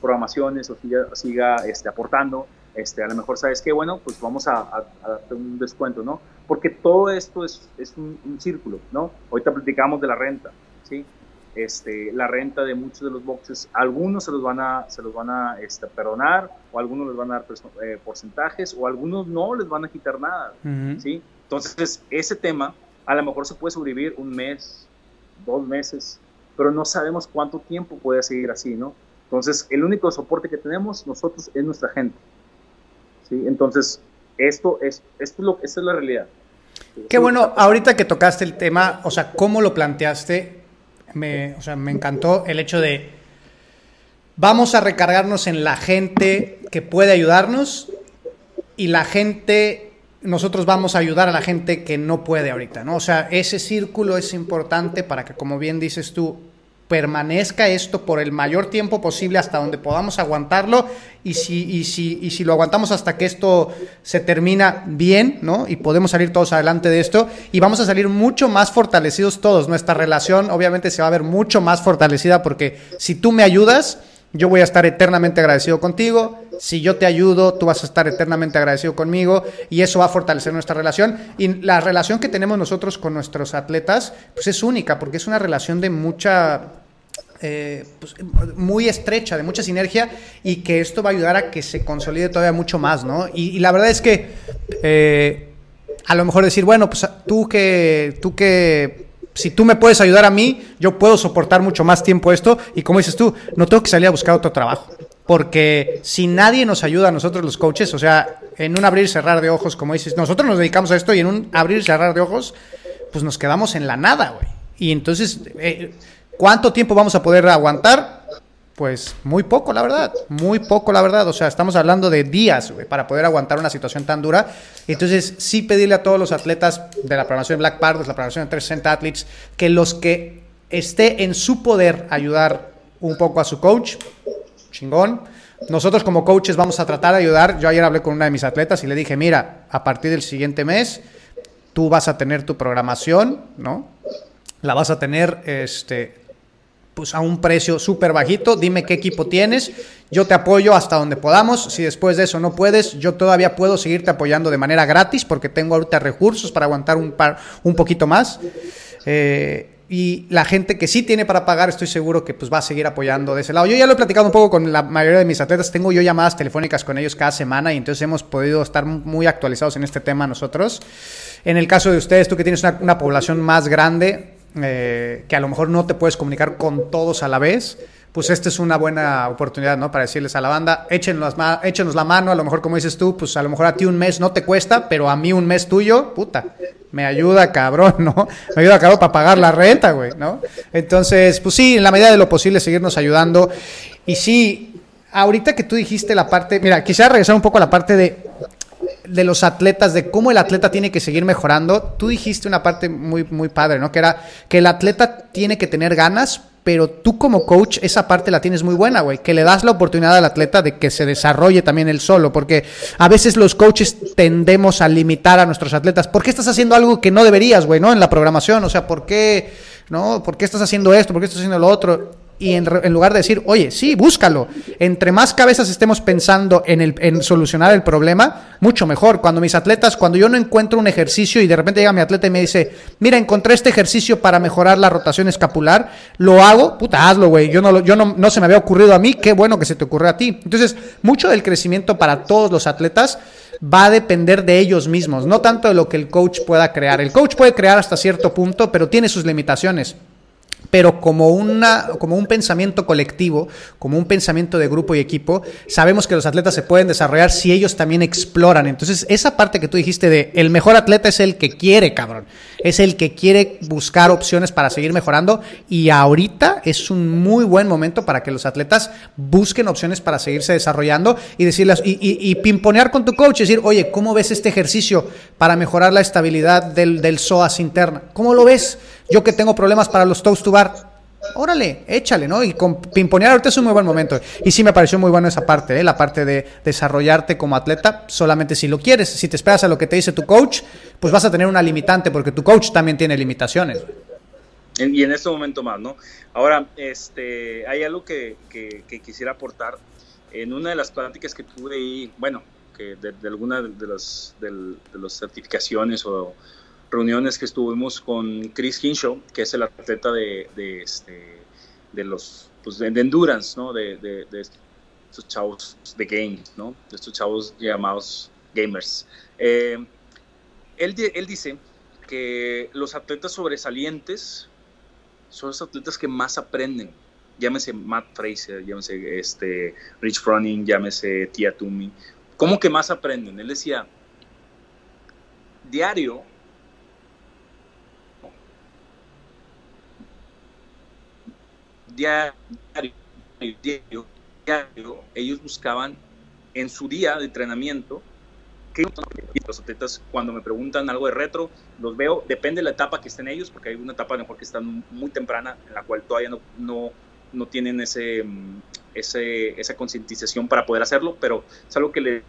programaciones o siga, siga este, aportando? Este, a lo mejor, ¿sabes qué? Bueno, pues vamos a, hacer un descuento, ¿no? Porque todo esto es, es un, un, círculo, ¿no? Ahorita platicamos de la renta, ¿sí? Este, la renta de muchos de los boxes, algunos se los van a, se los van a este, perdonar, o algunos les van a dar eh, porcentajes, o algunos no les van a quitar nada, ¿sí? Entonces, ese tema a lo mejor se puede sobrevivir un mes, dos meses, pero no sabemos cuánto tiempo puede seguir así, ¿no? Entonces, el único soporte que tenemos nosotros es nuestra gente, ¿sí? Entonces, esto es, esto es lo, esta es la realidad. Qué bueno, ahorita que tocaste el tema, o sea, ¿cómo lo planteaste? Me, o sea, me encantó el hecho de vamos a recargarnos en la gente que puede ayudarnos y la gente, nosotros vamos a ayudar a la gente que no puede ahorita, ¿no? O sea, ese círculo es importante para que, como bien dices tú, permanezca esto por el mayor tiempo posible hasta donde podamos aguantarlo y si, y si, y si lo aguantamos hasta que esto se termina bien, ¿no? Y podemos salir todos adelante de esto y vamos a salir mucho más fortalecidos todos. Nuestra relación obviamente se va a ver mucho más fortalecida porque si tú me ayudas, yo voy a estar eternamente agradecido contigo. Si yo te ayudo, tú vas a estar eternamente agradecido conmigo y eso va a fortalecer nuestra relación. Y la relación que tenemos nosotros con nuestros atletas, pues es única porque es una relación de mucha eh, pues, muy estrecha, de mucha sinergia y que esto va a ayudar a que se consolide todavía mucho más, ¿no? Y, la verdad es que eh, a lo mejor decir, bueno, pues tú que, tú que si tú me puedes ayudar a mí, yo puedo soportar mucho más tiempo esto y como dices tú, no tengo que salir a buscar otro trabajo. Porque si nadie nos ayuda a nosotros los coaches, o sea, en un abrir y cerrar de ojos, como dices, nosotros nos dedicamos a esto y en un abrir y cerrar de ojos, pues nos quedamos en la nada, güey. Y entonces, eh, ¿cuánto tiempo vamos a poder aguantar? Pues muy poco, la verdad. Muy poco, la verdad. O sea, estamos hablando de días para poder aguantar una situación tan dura. Entonces, sí pedirle a todos los atletas de la programación Black Pardos, la programación de 360 Athletes, que los que esté en su poder ayudar un poco a su coach, chingón. Nosotros como coaches vamos a tratar de ayudar. Yo ayer hablé con una de mis atletas y le dije, mira, a partir del siguiente mes, tú vas a tener tu programación, ¿no? La vas a tener, este, pues a un precio súper bajito, dime qué equipo tienes, yo te apoyo hasta donde podamos, si después de eso no puedes, yo todavía puedo seguirte apoyando de manera gratis porque tengo ahorita recursos para aguantar un, par, un poquito más. Eh, y la gente que sí tiene para pagar, estoy seguro que pues va a seguir apoyando de ese lado. Yo ya lo he platicado un poco con la mayoría de mis atletas, tengo yo llamadas telefónicas con ellos cada semana y entonces hemos podido estar muy actualizados en este tema nosotros. En el caso de ustedes, tú que tienes una, una población más grande, eh, que a lo mejor no te puedes comunicar con todos a la vez, pues esta es una buena oportunidad, ¿no? Para decirles a la banda, échenos, échenos la mano, a lo mejor como dices tú, pues a lo mejor a ti un mes no te cuesta, pero a mí un mes tuyo, puta, me ayuda cabrón, ¿no? Me ayuda cabrón para pagar la renta, güey, ¿no? Entonces, pues sí, en la medida de lo posible seguirnos ayudando. Y sí, ahorita que tú dijiste la parte, mira, quisiera regresar un poco a la parte de de los atletas, de cómo el atleta tiene que seguir mejorando, tú dijiste una parte muy, muy padre, ¿no? Que era que el atleta tiene que tener ganas, pero tú como coach esa parte la tienes muy buena, güey, que le das la oportunidad al atleta de que se desarrolle también él solo, porque a veces los coaches tendemos a limitar a nuestros atletas. ¿Por qué estás haciendo algo que no deberías, güey, no? En la programación, o sea, ¿por qué, no? ¿Por qué estás haciendo esto? ¿Por qué estás haciendo lo otro? Y en, lugar de decir, oye, sí, búscalo. Entre más cabezas estemos pensando en, el, en solucionar el problema, mucho mejor. Cuando mis atletas, cuando yo no encuentro un ejercicio y de repente llega mi atleta y me dice, mira, encontré este ejercicio para mejorar la rotación escapular, lo hago, puta, hazlo, güey. Yo, no, yo no, no se me había ocurrido a mí, qué bueno que se te ocurrió a ti. Entonces, mucho del crecimiento para todos los atletas va a depender de ellos mismos, no tanto de lo que el coach pueda crear. El coach puede crear hasta cierto punto, pero tiene sus limitaciones pero como, una, como un pensamiento colectivo, como un pensamiento de grupo y equipo, sabemos que los atletas se pueden desarrollar si ellos también exploran. Entonces, esa parte que tú dijiste de el mejor atleta es el que quiere, cabrón, es el que quiere buscar opciones para seguir mejorando y ahorita es un muy buen momento para que los atletas busquen opciones para seguirse desarrollando y decirles, y, y, pimponear con tu coach, decir, oye, ¿cómo ves este ejercicio para mejorar la estabilidad del, del psoas interna? ¿Cómo lo ves? Yo que tengo problemas para los toes to bar, órale, échale, ¿no? Y con pimponear ahorita es un muy buen momento. Y sí me pareció muy bueno esa parte, ¿eh? la parte de desarrollarte como atleta, solamente si lo quieres. Si te esperas a lo que te dice tu coach, pues vas a tener una limitante, porque tu coach también tiene limitaciones. Y en este momento más, ¿no? Ahora, este, hay algo que, quisiera aportar. En una de las pláticas que tuve ahí, bueno, que de, alguna de, los, de, de las certificaciones o reuniones que estuvimos con Chris Hinshaw, que es el atleta de, este, de los pues de, endurance, ¿no? De, estos chavos de games, ¿no? De estos chavos llamados gamers. Eh, él, él dice que los atletas sobresalientes son los atletas que más aprenden. Llámese Matt Fraser, llámese este, Rich Froning, llámese Tia Toomey. ¿Cómo que más aprenden? Él decía, diario diario, diario, diario, ellos buscaban en su día de entrenamiento que los atletas. Cuando me preguntan algo de retro, los veo, depende de la etapa que estén ellos, porque hay una etapa mejor que están muy temprana, en la cual todavía no, no, no tienen ese, ese, esa concientización para poder hacerlo, pero es algo que le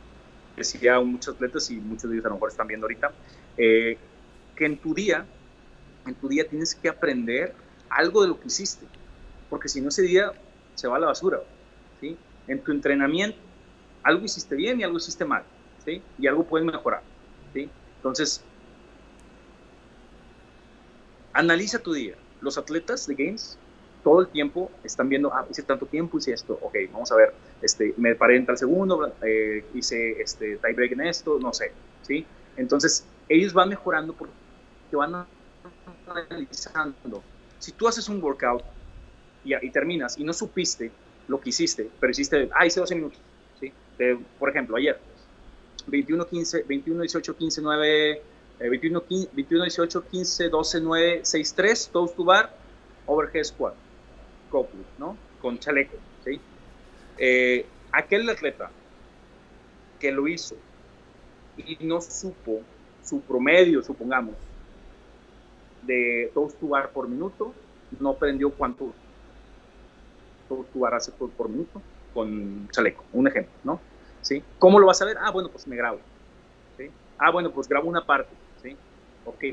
decía a muchos atletas y muchos de ellos a lo mejor están viendo ahorita, eh, que en tu día, en tu día tienes que aprender algo de lo que hiciste porque si no ese día se va a la basura. ¿sí? En tu entrenamiento, algo hiciste bien y algo hiciste mal, ¿sí? y algo puedes mejorar. ¿sí? Entonces, analiza tu día. Los atletas de Games todo el tiempo están viendo, ah, hice tanto tiempo, hice esto, ok, vamos a ver, este, me paré en tal segundo, eh, hice este tie break en esto, no sé, ¿sí? Entonces, ellos van mejorando porque van analizando. Si tú haces un workout y, terminas y no supiste lo que hiciste, pero hiciste, ah, hice 12 minutos, ¿sí? por ejemplo, ayer, 21, 15, 21, 18, 15, 9, 21, 15, 21, 18, 15, 12, 9, 6, 3, toes to bar, overhead squat, couple, ¿no? Con chaleco, ¿sí? Eh, aquel atleta que lo hizo y no supo su promedio, supongamos, de toes to bar por minuto, no aprendió cuánto tu hace por, por minuto con chaleco, un ejemplo, ¿no? ¿Sí? ¿Cómo lo vas a ver? Ah, bueno, pues me grabo. ¿sí? Ah, bueno, pues grabo una parte, ¿sí? Ok,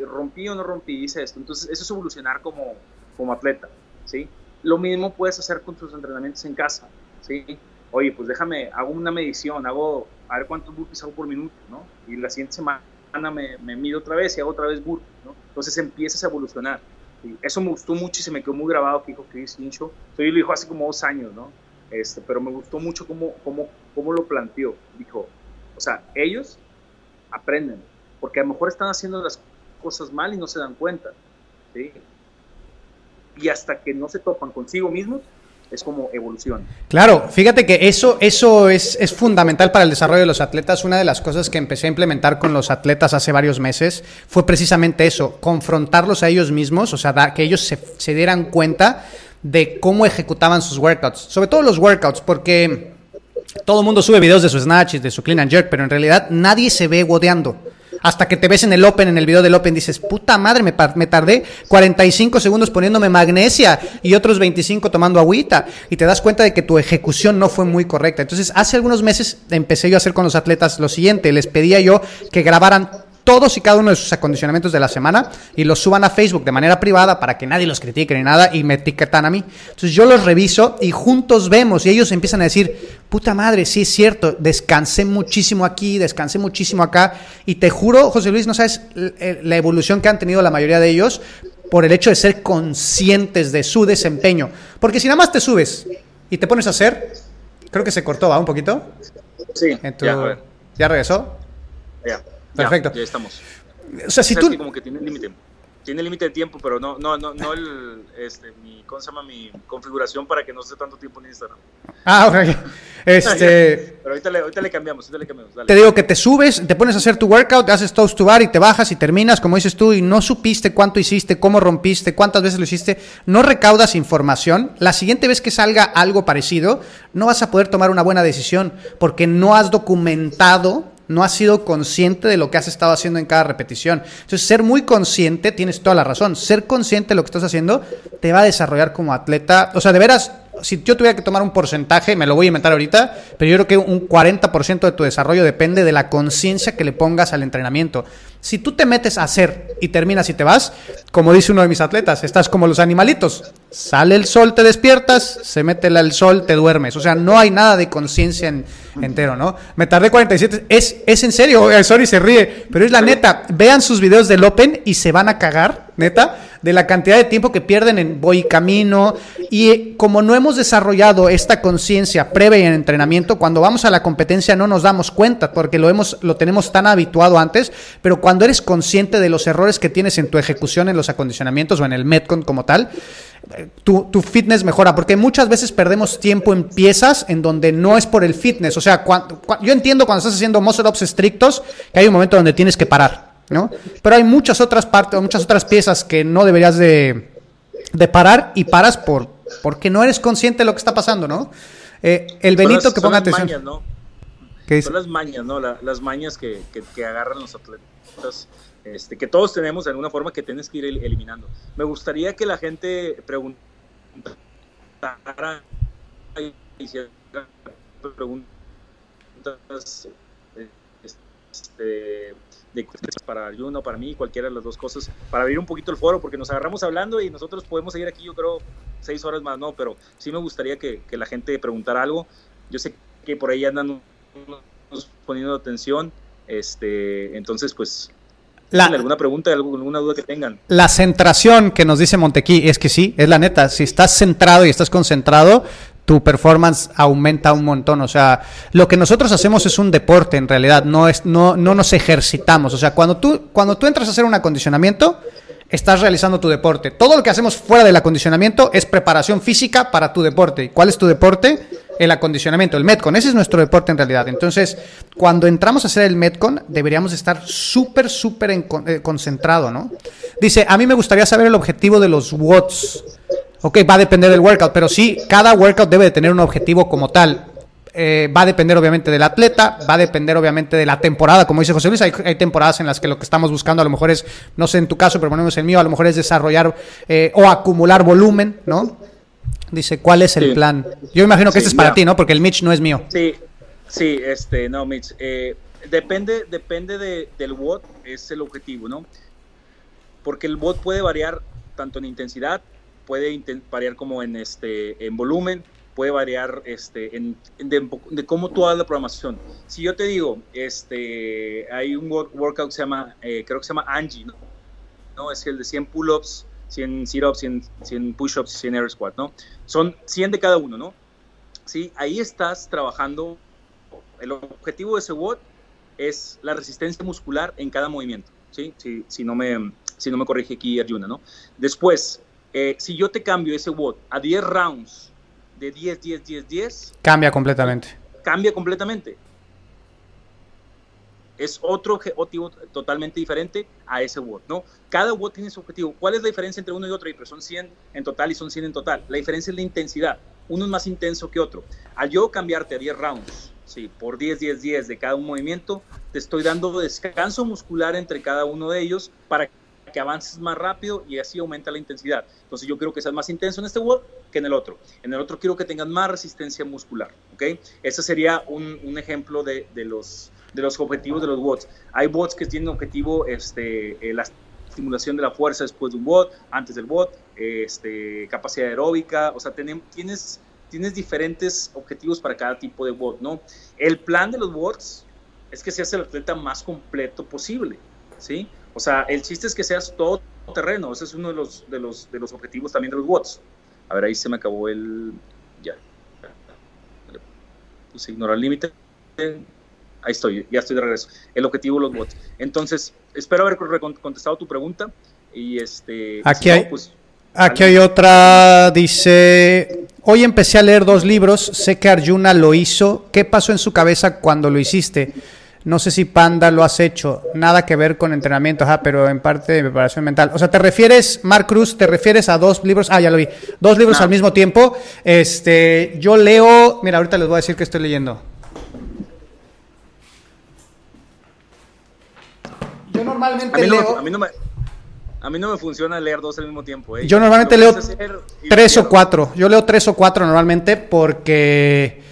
rompí o no rompí, hice esto. Entonces, eso es evolucionar como, como atleta, ¿sí? Lo mismo puedes hacer con tus entrenamientos en casa, ¿sí? Oye, pues déjame, hago una medición, hago, a ver cuántos burpees hago por minuto, ¿no? Y la siguiente semana me, me mido otra vez y hago otra vez burpees, ¿no? Entonces empiezas a evolucionar eso me gustó mucho y se me quedó muy grabado que dijo Chris Hincho. Yo lo dijo hace como dos años, ¿no? Este, pero me gustó mucho cómo, cómo, cómo lo planteó. Dijo, o sea, ellos aprenden, porque a lo mejor están haciendo las cosas mal y no se dan cuenta. Y hasta que no se topan consigo mismos, es como evolución. Claro, fíjate que eso, eso es, es, fundamental para el desarrollo de los atletas. Una de las cosas que empecé a implementar con los atletas hace varios meses fue precisamente eso, confrontarlos a ellos mismos, o sea, que ellos se, dieran cuenta de cómo ejecutaban sus workouts, sobre todo los workouts, porque todo el mundo sube videos de su snatch de su clean and jerk, pero en realidad nadie se ve godeando. Hasta que te ves en el Open, en el video del Open, dices, puta madre, me, me, tardé 45 segundos poniéndome magnesia y otros 25 tomando agüita. Y te das cuenta de que tu ejecución no fue muy correcta. Entonces, hace algunos meses empecé yo a hacer con los atletas lo siguiente. Les pedía yo que grabaran todos y cada uno de sus acondicionamientos de la semana y los suban a Facebook de manera privada para que nadie los critique ni nada y me etiquetan a mí. Entonces yo los reviso y juntos vemos y ellos empiezan a decir, puta madre, sí es cierto, descansé muchísimo aquí, descansé muchísimo acá y te juro, José Luis, no sabes la evolución que han tenido la mayoría de ellos por el hecho de ser conscientes de su desempeño. Porque si nada más te subes y te pones a hacer, creo que se cortó, ¿va? Un poquito. Sí. ya, ¿Ya regresó? Ya. Perfecto. Ya, estamos. O sea, si tú... como que tiene límite. Tiene límite de tiempo, pero no, no, no, no el, este, mi, ¿cómo se llama? Mi configuración para que no esté tanto tiempo en Instagram. Ah, ok. Este... pero ahorita le, ahorita le cambiamos, ahorita le cambiamos. Dale. Te digo que te subes, te pones a hacer tu workout, haces toast to bar y te bajas y terminas, como dices tú, y no supiste cuánto hiciste, cómo rompiste, cuántas veces lo hiciste, no recaudas información. La siguiente vez que salga algo parecido, no vas a poder tomar una buena decisión porque no has documentado no has sido consciente de lo que has estado haciendo en cada repetición. Entonces, ser muy consciente, tienes toda la razón, ser consciente de lo que estás haciendo te va a desarrollar como atleta. O sea, de veras, si yo tuviera que tomar un porcentaje, me lo voy a inventar ahorita, pero yo creo que un 40% de tu desarrollo depende de la conciencia que le pongas al entrenamiento. Si tú te metes a hacer y terminas y te vas, como dice uno de mis atletas, estás como los animalitos. Sale el sol, te despiertas, se mete el sol, te duermes. O sea, no hay nada de conciencia en, entero, ¿no? Me tardé 47. Es, es en serio, sorry, se ríe, pero es la neta. Vean sus videos del Open y se van a cagar, neta de la cantidad de tiempo que pierden en voy camino. Y como no hemos desarrollado esta conciencia previa en entrenamiento, cuando vamos a la competencia no nos damos cuenta porque lo, hemos, lo tenemos tan habituado antes, pero cuando eres consciente de los errores que tienes en tu ejecución en los acondicionamientos o en el Metcon como tal, tu, tu, fitness mejora, porque muchas veces perdemos tiempo en piezas en donde no es por el fitness. O sea, yo entiendo cuando estás haciendo muscle ups estrictos que hay un momento donde tienes que parar. ¿No? Pero hay muchas otras partes, muchas otras piezas que no deberías de, parar y paras por porque no eres consciente de lo que está pasando, ¿no? Eh, el Benito que ponga atención. Mañas, ¿no? Son las mañas, ¿no? las mañas que, agarran los atletas, este, que todos tenemos de alguna forma que tienes que ir eliminando. Me gustaría que la gente preguntara hiciera preguntas este, de para Juno, para mí, cualquiera de las dos cosas, para abrir un poquito el foro, porque nos agarramos hablando y nosotros podemos seguir aquí, yo creo, seis horas más, ¿no? Pero sí me gustaría que, que la gente preguntara algo. Yo sé que por ahí andan poniendo atención, este, entonces pues la, alguna pregunta, alguna duda que tengan. La centración que nos dice Montequí es que sí, es la neta. Si estás centrado y estás concentrado, tu performance aumenta un montón. O sea, lo que nosotros hacemos es un deporte en realidad, no, es, no, no nos ejercitamos. O sea, cuando tú, cuando tú entras a hacer un acondicionamiento, estás realizando tu deporte. Todo lo que hacemos fuera del acondicionamiento es preparación física para tu deporte. ¿Cuál es tu deporte? El acondicionamiento, el Metcon. Ese es nuestro deporte en realidad. Entonces, cuando entramos a hacer el Metcon, deberíamos estar súper, súper eh, concentrado, ¿no? Dice, a mí me gustaría saber el objetivo de los watts. Ok, va a depender del workout, pero sí, cada workout debe de tener un objetivo como tal. Eh, va a depender obviamente del atleta, va a depender obviamente de la temporada, como dice José Luis, hay, temporadas en las que lo que estamos buscando a lo mejor es, no sé en tu caso, pero ponemos el mío, a lo mejor es desarrollar eh, o acumular volumen, ¿no? Dice, ¿cuál es el plan? Yo imagino que este es para ti, ¿no? Porque el Mitch no es mío. Sí, sí, este, no, Mitch. Eh, depende depende de, del WOD, es el objetivo, ¿no? Porque el WOD puede variar tanto en intensidad puede variar como en, este, en volumen, puede variar este, de, cómo tú hagas la programación. Si yo te digo, este, hay un workout que se llama, eh, creo que se llama Angie, ¿no? ¿no? Es el de 100 pull-ups, 100 sit-ups, 100, 100 push-ups, 100 air squat, ¿no? Son 100 de cada uno, ¿no? Sí, ahí estás trabajando, el objetivo de ese WOD es la resistencia muscular en cada movimiento, ¿sí? Si, si no me si no me corrige aquí Arjuna, ¿no? Después, eh, si yo te cambio ese WOD a 10 rounds de 10, 10, 10, 10. Cambia completamente. Cambia completamente. Es otro objetivo totalmente diferente a ese WOD, ¿no? Cada WOD tiene su objetivo. ¿Cuál es la diferencia entre uno y otro? Pero son 100 en total y son 100 en total. La diferencia es la intensidad. Uno es más intenso que otro. Al yo cambiarte a 10 rounds, sí, por 10, 10, 10 de cada un movimiento, te estoy dando descanso muscular entre cada uno de ellos para que avances más rápido y así aumenta la intensidad. Entonces yo quiero que seas más intenso en este WOD que en el otro. En el otro quiero que tengas más resistencia muscular, ¿ok? Ese sería un, ejemplo de, los, de los objetivos de los WODs. Hay WODs que tienen objetivo este, eh, la estimulación de la fuerza después de un WOD, antes del WOD, este, capacidad aeróbica, o sea, tienes, tienes diferentes objetivos para cada tipo de WOD, ¿no? El plan de los WODs es que seas el atleta más completo posible, ¿sí? O sea, el chiste es que seas todo terreno. Ese es uno de los, de los, de los objetivos también de los WOTS. A ver, ahí se me acabó el... Ya. Puse ignorar límite. Ahí estoy, ya estoy de regreso. El objetivo de los WOTS. Entonces, espero haber contestado tu pregunta. Y este... Aquí hay... pues, Aquí hay otra, dice, hoy empecé a leer dos libros, sé que Arjuna lo hizo, ¿qué pasó en su cabeza cuando lo hiciste? No sé si Panda lo has hecho, nada que ver con entrenamiento, ajá, pero en parte de preparación mental. O sea, ¿te refieres, Mark Cruz, te refieres a dos libros? Ah, ya lo vi. Dos libros al mismo tiempo. Este, yo leo, mira, ahorita les voy a decir que estoy leyendo. Yo normalmente a leo... a, mí no me, a mí no me funciona leer dos al mismo tiempo. ¿eh? Yo normalmente leo tres o cuatro. Yo leo tres o cuatro normalmente porque...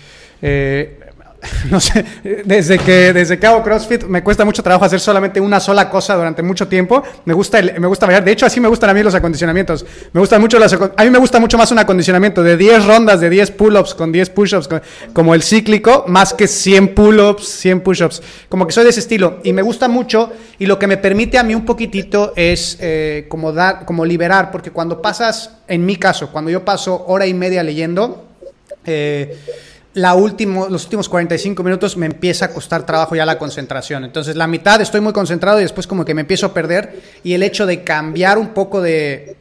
Eh, no sé, desde que, desde que hago CrossFit me cuesta mucho trabajo hacer solamente una sola cosa durante mucho tiempo. Me gusta, me gusta variar. De hecho, así me gustan a mí los acondicionamientos. Me gustan mucho las, a mí me gusta mucho más un acondicionamiento de 10 rondas, de 10 pull-ups con 10 push-ups, como el cíclico, más que 100 pull-ups, 100 push-ups. Como que soy de ese estilo. Y me gusta mucho y lo que me permite a mí un poquitito es eh, como dar, como liberar, porque cuando pasas, en mi caso, cuando yo paso hora y media leyendo, eh, la último, los últimos 45 minutos me empieza a costar trabajo ya la concentración. Entonces la mitad estoy muy concentrado y después como que me empiezo a perder y el hecho de cambiar un poco de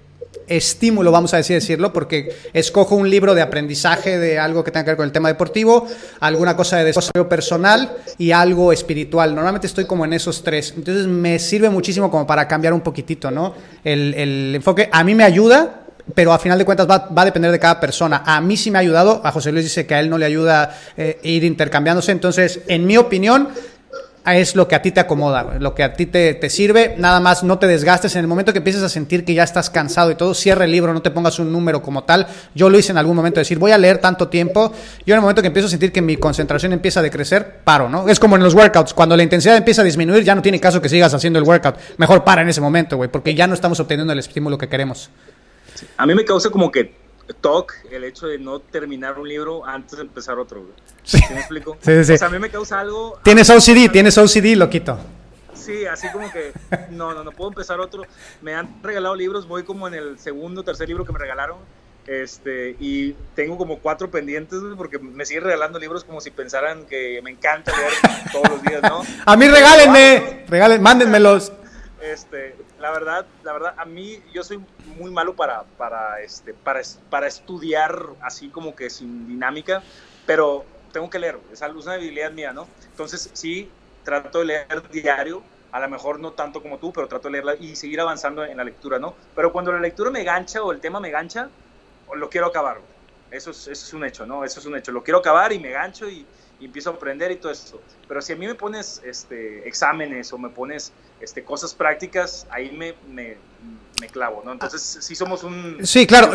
estímulo, vamos a decir decirlo, porque escojo un libro de aprendizaje de algo que tenga que ver con el tema deportivo, alguna cosa de desarrollo personal y algo espiritual. Normalmente estoy como en esos tres. Entonces me sirve muchísimo como para cambiar un poquitito, ¿no? El, el enfoque a mí me ayuda pero a final de cuentas va, a depender de cada persona. A mí sí me ha ayudado, a José Luis dice que a él no le ayuda eh, ir intercambiándose, entonces, en mi opinión, es lo que a ti te acomoda, lo que a ti te, sirve, nada más no te desgastes en el momento que empieces a sentir que ya estás cansado y todo, cierra el libro, no te pongas un número como tal. Yo lo hice en algún momento, decir, voy a leer tanto tiempo, yo en el momento que empiezo a sentir que mi concentración empieza a decrecer, paro, ¿no? Es como en los workouts, cuando la intensidad empieza a disminuir, ya no tiene caso que sigas haciendo el workout, mejor para en ese momento, güey, porque ya no estamos obteniendo el estímulo que queremos. A mí me causa como que talk el hecho de no terminar un libro antes de empezar otro. Sí. me explico? Sí, sí, O sea, a mí me causa algo... Tienes OCD, tienes OCD, lo quito. Sí, así como que no, no, no puedo empezar otro. Me han regalado libros, voy como en el segundo, tercer libro que me regalaron. Este, y tengo como cuatro pendientes porque me siguen regalando libros como si pensaran que me encanta leer todos los días, ¿no? A mí regálenme, regalen, mándenmelos. Este, la verdad, la verdad, a mí yo soy muy malo para, para, este, para, para estudiar así como que sin dinámica, pero tengo que leer, es una habilidad mía, ¿no? Entonces sí, trato de leer diario, a lo mejor no tanto como tú, pero trato de leerla y seguir avanzando en la lectura, ¿no? Pero cuando la lectura me gancha o el tema me gancha, lo quiero acabar. Eso es, eso es un hecho, ¿no? Eso es un hecho. Lo quiero acabar y me gancho y, y empiezo a aprender y todo eso. Pero si a mí me pones este, exámenes o me pones este, cosas prácticas, ahí me, me, me clavo, ¿no? Entonces, sí somos un... Sí, claro.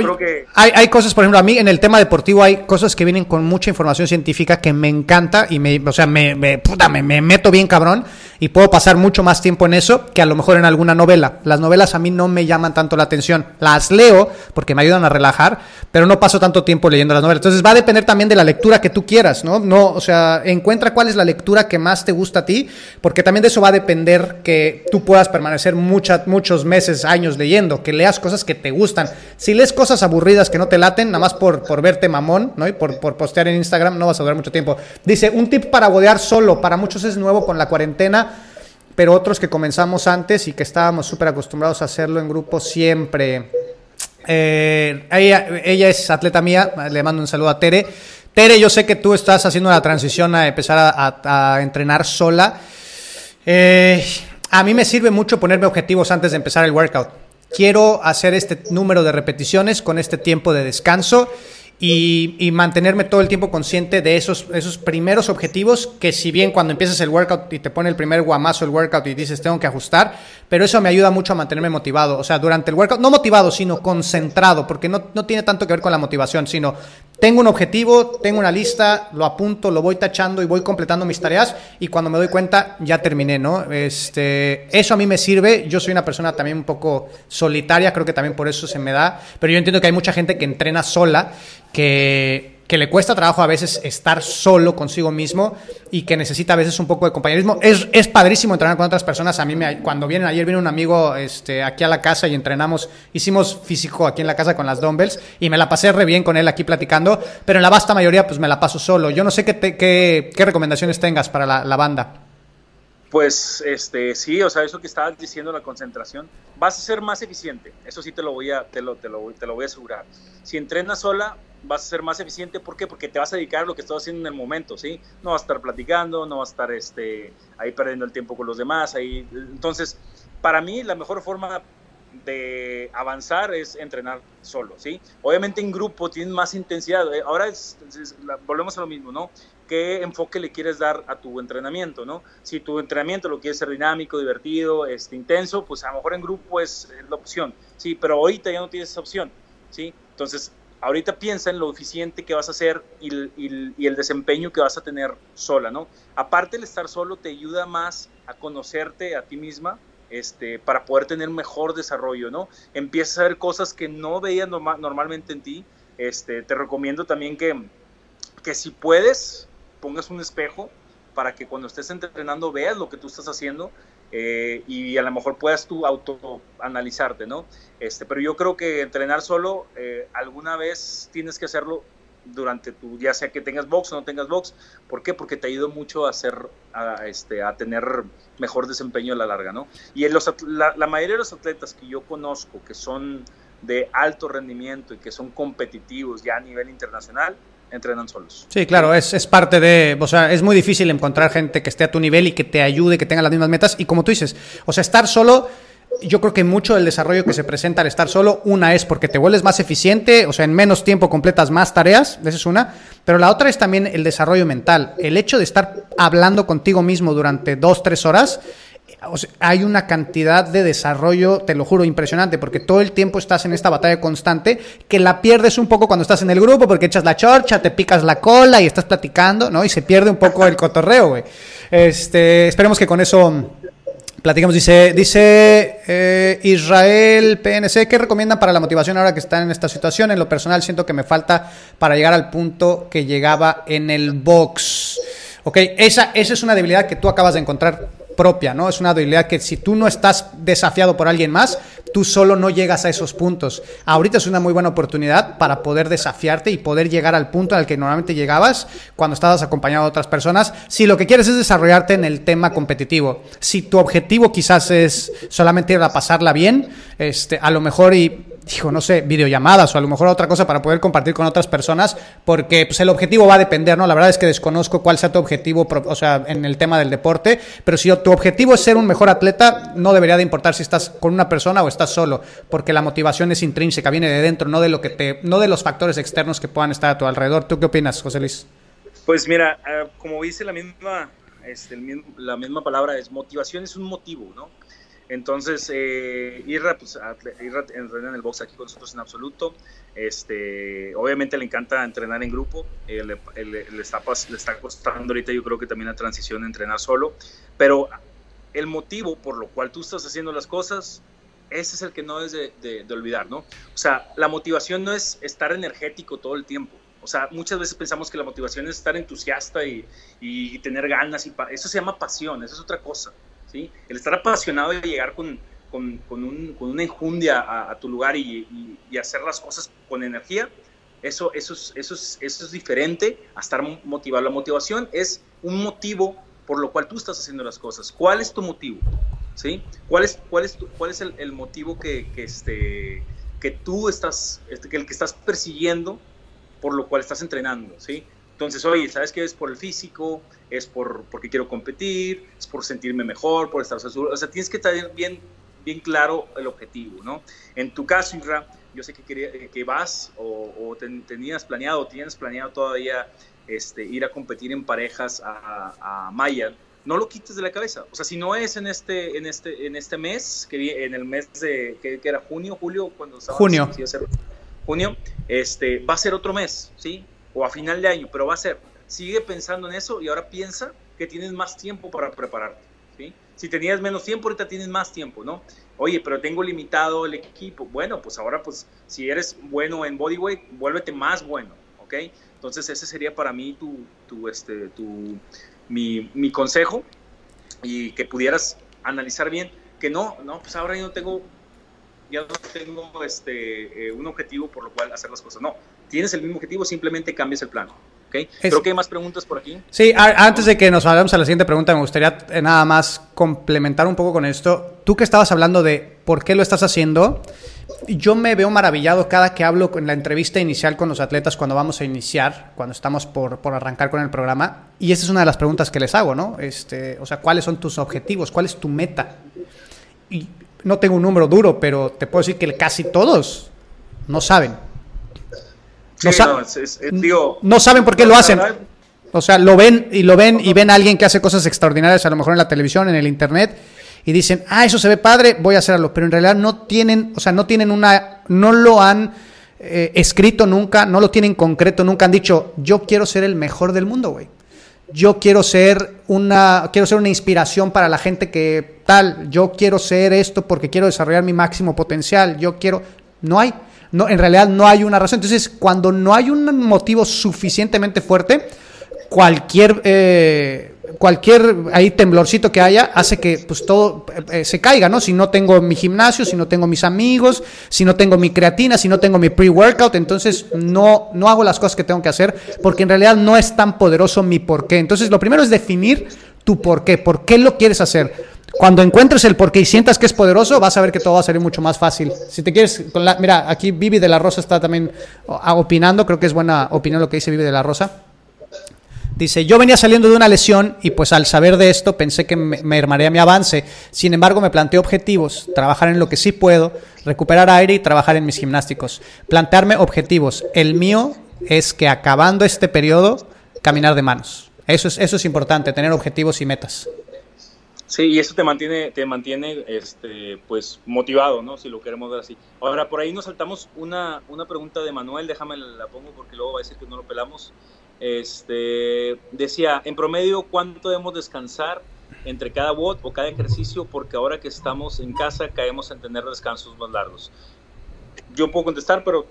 hay, hay cosas, por ejemplo, a mí en el tema deportivo hay cosas que vienen con mucha información científica que me encanta y me, o sea, me, me, puta, me, me meto bien cabrón y puedo pasar mucho más tiempo en eso que a lo mejor en alguna novela. Las novelas a mí no me llaman tanto la atención. Las leo porque me ayudan a relajar, pero no paso tanto tiempo leyendo las novelas. Entonces va a depender también de la lectura que tú quieras, ¿no? No, o sea, encuentra cuál es la lectura que más te gusta a ti, porque también de eso va a depender que tú puedas permanecer muchos meses, años leyendo, que leas cosas que te gustan. Si lees cosas aburridas que no te laten, nada más por, por verte mamón, ¿no? Y por, por postear en Instagram, no vas a durar mucho tiempo. Dice, un tip para bodear solo, para muchos es nuevo con la cuarentena pero otros que comenzamos antes y que estábamos súper acostumbrados a hacerlo en grupo siempre. Eh, ella, es atleta mía, le mando un saludo a Tere. Tere, yo sé que tú estás haciendo la transición a empezar a, entrenar sola. Eh, a mí me sirve mucho ponerme objetivos antes de empezar el workout. Quiero hacer este número de repeticiones con este tiempo de descanso y, mantenerme todo el tiempo consciente de esos, esos primeros objetivos que si bien cuando empiezas el workout y te pone el primer guamazo el workout y dices tengo que ajustar, pero eso me ayuda mucho a mantenerme motivado. O sea, durante el workout, no motivado, sino concentrado, porque no, no tiene tanto que ver con la motivación, sino tengo un objetivo, tengo una lista, lo apunto, lo voy tachando y voy completando mis tareas y cuando me doy cuenta ya terminé, ¿no? Este, eso a mí me sirve, yo soy una persona también un poco solitaria, creo que también por eso se me da, pero yo entiendo que hay mucha gente que entrena sola que, le cuesta trabajo a veces estar solo consigo mismo y que necesita a veces un poco de compañerismo. Es, es padrísimo entrenar con otras personas. A mí, me, cuando vienen, ayer vino un amigo este, aquí a la casa y entrenamos, hicimos físico aquí en la casa con las dumbbells y me la pasé re bien con él aquí platicando, pero en la vasta mayoría pues me la paso solo. Yo no sé qué, qué, recomendaciones tengas para la, la banda. Pues este sí, o sea, eso que estabas diciendo, la concentración, vas a ser más eficiente. Eso sí te lo voy a, te lo, te lo, te lo voy a asegurar. Si entrenas sola, vas a ser más eficiente. ¿Por qué? Porque te vas a dedicar a lo que estás haciendo en el momento, ¿sí? No vas a estar platicando, no vas a estar este, ahí perdiendo el tiempo con los demás. Ahí. Entonces, para mí, la mejor forma de avanzar es entrenar solo, ¿sí? Obviamente en grupo tienes más intensidad. Eh, ahora es, volvemos a lo mismo, ¿no? ¿Qué enfoque le quieres dar a tu entrenamiento, ¿no? Si tu entrenamiento lo quieres ser dinámico, divertido, este, intenso, pues a lo mejor en grupo es, la opción, ¿sí? Pero ahorita ya no tienes esa opción, ¿sí? Entonces, ahorita piensa en lo eficiente que vas a hacer y, el desempeño que vas a tener sola, ¿no? Aparte el estar solo te ayuda más a conocerte a ti misma, este, para poder tener mejor desarrollo, ¿no? Empiezas a ver cosas que no veías normalmente en ti. Este, te recomiendo también que, que si puedes, pongas un espejo para que cuando estés entrenando veas lo que tú estás haciendo eh, y a lo mejor puedas tú autoanalizarte, ¿no? Este, pero yo creo que entrenar solo, eh, alguna vez tienes que hacerlo durante tu, ya sea que tengas box o no tengas box. ¿Por qué? Porque te ayuda mucho a hacer, este, a tener mejor desempeño a la larga, ¿no? Y en los, la, la, mayoría de los atletas que yo conozco que son de alto rendimiento y que son competitivos ya a nivel internacional, entrenan solos. Sí, claro, es, es, parte de, o sea, es muy difícil encontrar gente que esté a tu nivel y que te ayude, que tenga las mismas metas. Y como tú dices, o sea, estar solo yo creo que mucho del desarrollo que se presenta al estar solo, una es porque te vuelves más eficiente, o sea, en menos tiempo completas más tareas, esa es una, pero la otra es también el desarrollo mental. El hecho de estar hablando contigo mismo durante dos, tres horas, hay una cantidad de desarrollo, te lo juro, impresionante, porque todo el tiempo estás en esta batalla constante que la pierdes un poco cuando estás en el grupo, porque echas la chorcha, te picas la cola y estás platicando, ¿no? Y se pierde un poco el cotorreo, güey. Este, esperemos que con eso platicamos. Dice, dice eh, Israel PNC, ¿qué recomiendan para la motivación ahora que están en esta situación? En lo personal siento que me falta para llegar al punto que llegaba en el box. Ok, esa, esa es una debilidad que tú acabas de encontrar propia, ¿no? Es una debilidad que si tú no estás desafiado por alguien más, tú solo no llegas a esos puntos. Ahorita es una muy buena oportunidad para poder desafiarte y poder llegar al punto al que normalmente llegabas cuando estabas acompañado de otras personas. Si lo que quieres es desarrollarte en el tema competitivo, si tu objetivo quizás es solamente ir a pasarla bien, este, a lo mejor y dijo, no sé, videollamadas o a lo mejor otra cosa para poder compartir con otras personas, porque pues, el objetivo va a depender, ¿no? La verdad es que desconozco cuál sea tu objetivo, o sea, en el tema del deporte, pero si tu objetivo es ser un mejor atleta, no debería de importar si estás con una persona o estás solo, porque la motivación es intrínseca, viene de dentro, no de lo que te, no de los factores externos que puedan estar a tu alrededor. ¿Tú qué opinas, José Luis? Pues mira, eh, como dice la misma, este, la misma palabra, es motivación es un motivo, ¿no? Entonces, eh, Irra, pues, entrena en el box aquí con nosotros en absoluto. Este, obviamente le encanta entrenar en grupo. Eh, le, está, le costando ahorita, yo creo que también la transición a entrenar solo. Pero el motivo por lo cual tú estás haciendo las cosas, ese es el que no es de, olvidar, ¿no? O sea, la motivación no es estar energético todo el tiempo. O sea, muchas veces pensamos que la motivación es estar entusiasta y, y tener ganas. y Eso se llama pasión, eso es otra cosa. El estar apasionado de llegar con, con, un, con una enjundia a, tu lugar y, y, hacer las cosas con energía, eso, eso, es, eso, es, eso es diferente a estar motivado. La motivación es un motivo por lo cual tú estás haciendo las cosas. ¿Cuál es tu motivo? ¿Sí? ¿Cuál es, cuál es, cuál es el, motivo que, que, este, que tú estás, este, que el que estás persiguiendo, por lo cual estás entrenando? ¿Sí? Entonces, oye, ¿sabes qué? Es por el físico, es por, porque quiero competir, es por sentirme mejor, por estar seguro. O sea, tienes que tener bien, bien claro el objetivo, ¿no? En tu caso, Isra, yo sé que, quería, que vas o, tenías planeado, o tienes planeado todavía este, ir a competir en parejas a, a Maya, no lo quites de la cabeza. O sea, si no es en este, en este, en este mes, que en el mes de, que, era junio, julio, cuando estaba... Junio. junio, este, va a ser otro mes, ¿sí? O a final de año, pero va a ser. Sigue pensando en eso y ahora piensa que tienes más tiempo para prepararte. Si tenías menos tiempo, ahorita tienes más tiempo, ¿no? Oye, pero tengo limitado el equipo. Bueno, pues ahora, pues, si eres bueno en bodyweight, vuélvete más bueno, ¿ok? Entonces ese sería para mí tu, tu, este, tu, mi, mi consejo y que pudieras analizar bien que no, no, pues ahora yo no tengo, ya no tengo este, eh, un objetivo por lo cual hacer las cosas. No, tienes el mismo objetivo, simplemente cambias el plano. ¿okay? Creo que hay más preguntas por aquí. Sí, antes de que nos vayamos a la siguiente pregunta, me gustaría eh, nada más complementar un poco con esto. Tú que estabas hablando de por qué lo estás haciendo, yo me veo maravillado cada que hablo en la entrevista inicial con los atletas cuando vamos a iniciar, cuando estamos por, por, arrancar con el programa. Y esa es una de las preguntas que les hago, ¿no? Este, o sea, ¿cuáles son tus objetivos? ¿Cuál es tu meta? Y no tengo un número duro, pero te puedo decir que casi todos no saben. No, no saben por qué lo hacen. O sea, lo ven y lo ven y ven a alguien que hace cosas extraordinarias, a lo mejor en la televisión, en el internet, y dicen, ah, eso se ve padre, voy a hacerlo. Pero en realidad no tienen, o sea, no tienen una, no lo han eh, escrito nunca, no lo tienen concreto, nunca han dicho, yo quiero ser el mejor del mundo, güey. Yo quiero ser una, quiero ser una inspiración para la gente que tal, yo quiero ser esto porque quiero desarrollar mi máximo potencial, yo quiero, no hay, no, en realidad no hay una razón. Entonces, cuando no hay un motivo suficientemente fuerte, cualquier eh, cualquier ahí temblorcito que haya hace que pues todo eh, se caiga, ¿no? Si no tengo mi gimnasio, si no tengo mis amigos, si no tengo mi creatina, si no tengo mi pre-workout, entonces no, no hago las cosas que tengo que hacer porque en realidad no es tan poderoso mi por qué. Entonces lo primero es definir tu por qué, por qué lo quieres hacer. Cuando encuentres el por qué y sientas que es poderoso, vas a ver que todo va a salir mucho más fácil. Si te quieres, con la, mira, aquí Vivi de la Rosa está también opinando, creo que es buena opinión lo que dice Vivi de la Rosa. Dice, yo venía saliendo de una lesión y pues al saber de esto pensé que me mermaría mi avance. Sin embargo, me planteé objetivos, trabajar en lo que sí puedo, recuperar aire y trabajar en mis gimnásticos. Plantearme objetivos. El mío es que acabando este periodo, caminar de manos. Eso es, eso es importante, tener objetivos y metas. Sí, y eso te mantiene, te mantiene este, pues, motivado, ¿no? Si lo queremos ver así. Ahora, por ahí nos saltamos una, una pregunta de Manuel, déjame la pongo porque luego va a decir que no lo pelamos. Este, decía, en promedio, ¿cuánto debemos descansar entre cada bot o cada ejercicio? Porque ahora que estamos en casa caemos en tener descansos más largos. Yo puedo contestar, pero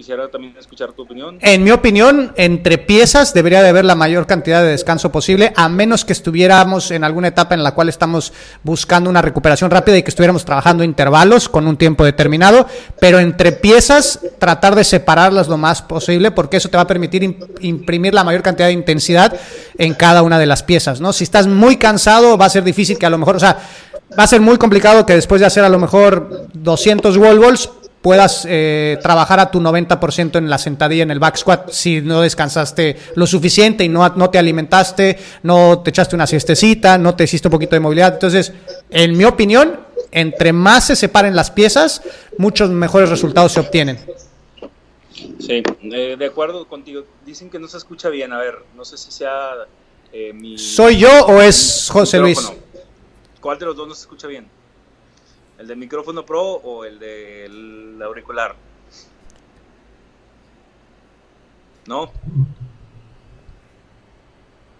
quisiera también escuchar tu opinión. En mi opinión, entre piezas debería de haber la mayor cantidad de descanso posible, a menos que estuviéramos en alguna etapa en la cual estamos buscando una recuperación rápida y que estuviéramos trabajando intervalos con un tiempo determinado, pero entre piezas tratar de separarlas lo más posible porque eso te va a permitir imprimir la mayor cantidad de intensidad en cada una de las piezas, ¿no? Si estás muy cansado va a ser difícil que a lo mejor, o sea, va a ser muy complicado que después de hacer a lo mejor 200 wall balls puedas eh, trabajar a tu 90% en la sentadilla, en el back squat, si no descansaste lo suficiente y no, no te alimentaste, no te echaste una siestecita, no te hiciste un poquito de movilidad. Entonces, en mi opinión, entre más se separen las piezas, muchos mejores resultados se obtienen. Sí, eh, de acuerdo contigo. Dicen que no se escucha bien. A ver, no sé si sea eh, mi... ¿Soy yo o es José Luis? ¿Cuál de los dos no se escucha bien? ¿El del micrófono pro o el del auricular? ¿No?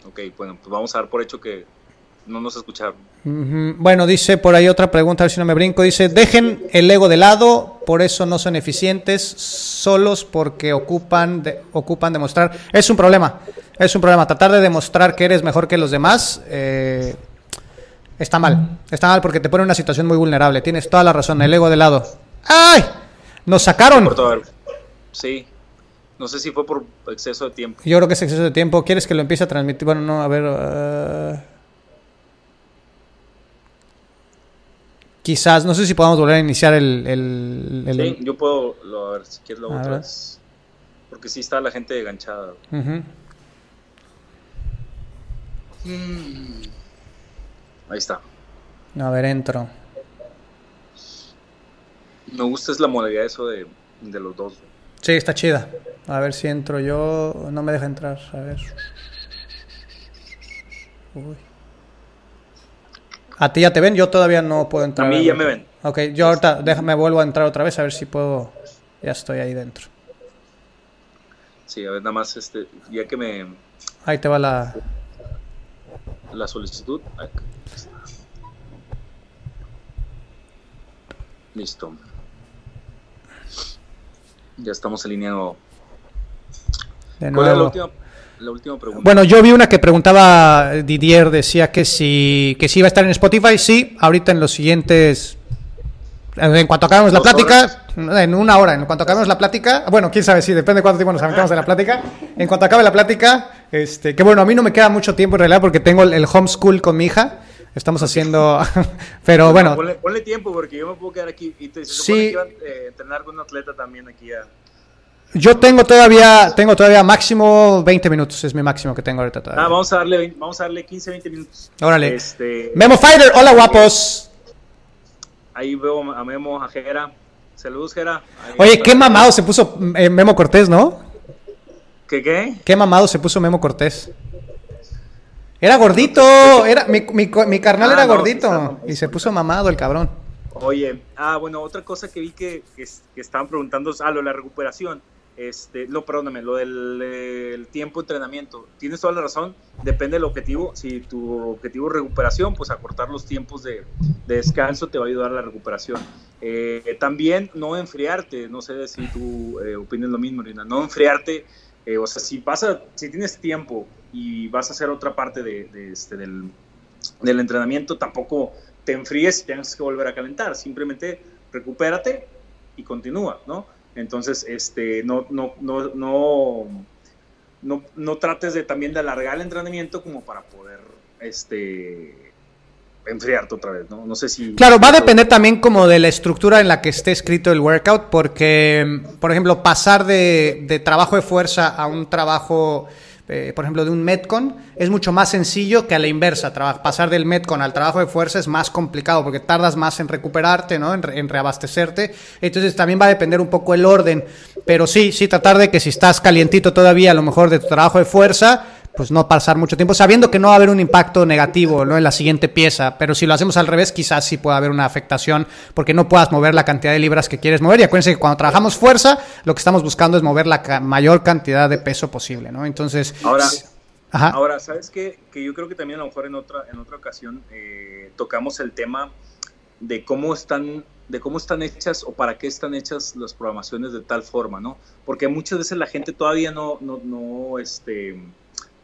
Ok, bueno, pues vamos a dar por hecho que no nos escucharon. Bueno, dice por ahí otra pregunta, a ver si no me brinco. Dice, dejen el ego de lado, por eso no son eficientes, solos porque ocupan, de, ocupan demostrar. Es un problema, es un problema. Tratar de demostrar que eres mejor que los demás eh, Está mal. Está mal porque te pone en una situación muy vulnerable. Tienes toda la razón. El ego de lado. ¡Ay! Nos sacaron. Sí. No sé si fue por exceso de tiempo. Yo creo que es exceso de tiempo. ¿Quieres que lo empiece a transmitir? Bueno, no, a ver. Eh, quizás, no sé si podamos volver a iniciar el. Sí, yo puedo. Lo, a ver, si quieres lo otra vez. Porque sí está la gente enganchada. Uh Ahí está. A ver, entro. Me gusta es la modalidad eso de, de los dos. Sí, está chida. A ver si entro yo. No me deja entrar. A ver. Uy. A ti ya te ven, yo todavía no puedo entrar. A mí ya me ven. Ok, yo ahorita déjame vuelvo a entrar otra vez a ver si puedo. Ya estoy ahí dentro. Sí, a ver, nada más, este, ya que me, Ahí te va la. La solicitud. Ahí está. Listo. Ya estamos alineando. De ¿Cuál es la nuevo. última, la última pregunta? Bueno, yo vi una que preguntaba Didier, decía que si, que si iba a estar en Spotify, sí, ahorita en los siguientes, en cuanto acabemos la ¿Dos plática, en una hora, en cuanto acabemos la plática, bueno, quién sabe, sí, depende de cuánto tiempo nos aventamos de la plática, en cuanto acabe la plática, este, que bueno, a mí no me queda mucho tiempo en realidad porque tengo el, el homeschool con mi hija, estamos haciendo, pero bueno, Ponle, ponle tiempo porque yo me puedo quedar aquí y te Sí. que eh, entrenar con un atleta también aquí a... yo tengo todavía, tengo todavía máximo 20 minutos, es mi máximo que tengo ahorita todavía. Ah, vamos a darle, vamos a darle 15, 20 minutos. Órale. Este, Memo Fighter, hola guapos. ahí veo a Memo, a Jera. Saludos, Jera. Ahí Oye, qué mamado se puso eh, Memo Cortés, ¿no? ¿Qué qué? Qué mamado se puso Memo Cortés. Era gordito, era mi, mi, co- mi carnal Ah, era no, gordito y se puso mamado el cabrón. Oye, ah, bueno, otra cosa que vi que, que, es- que estaban preguntando, ah, lo de la recuperación. Este, no, perdóname, lo del el tiempo de entrenamiento. Tienes toda la razón, depende del objetivo. Si tu objetivo es recuperación, pues acortar los tiempos de, de descanso te va a ayudar a la recuperación. Eh, también no enfriarte, no sé si tú eh, opinas lo mismo, Rina, no enfriarte. Eh, o sea, si pasa, si tienes tiempo y vas a hacer otra parte de, este, del, entrenamiento, tampoco te enfríes y tengas que volver a calentar. Simplemente recupérate y continúa, ¿no? Entonces, este, no, no, no, no, no, no trates de también de alargar el entrenamiento como para poder, este, enfriarte otra vez, ¿no? No sé si... Claro, va a depender también como de la estructura en la que esté escrito el workout, porque, por ejemplo, pasar de, de trabajo de fuerza a un trabajo, eh, por ejemplo, de un Metcon, es mucho más sencillo que a la inversa. Traba- pasar del Metcon al trabajo de fuerza es más complicado porque tardas más en recuperarte, ¿no? En, re- en reabastecerte. Entonces también va a depender un poco el orden. Pero sí, sí, tratar de que si estás calientito todavía, a lo mejor de tu trabajo de fuerza, pues no pasar mucho tiempo, sabiendo que no va a haber un impacto negativo ¿no? en la siguiente pieza, pero si lo hacemos al revés, quizás sí pueda haber una afectación porque no puedas mover la cantidad de libras que quieres mover. Y acuérdense que cuando trabajamos fuerza, lo que estamos buscando es mover la ca- mayor cantidad de peso posible, ¿no? Entonces, Ahora, ajá. Ahora, ¿sabes qué? Que yo creo que también a lo mejor en otra, en otra ocasión eh, tocamos el tema de cómo están de cómo están hechas o para qué están hechas las programaciones de tal forma, ¿no? Porque muchas veces la gente todavía no, no, no, este,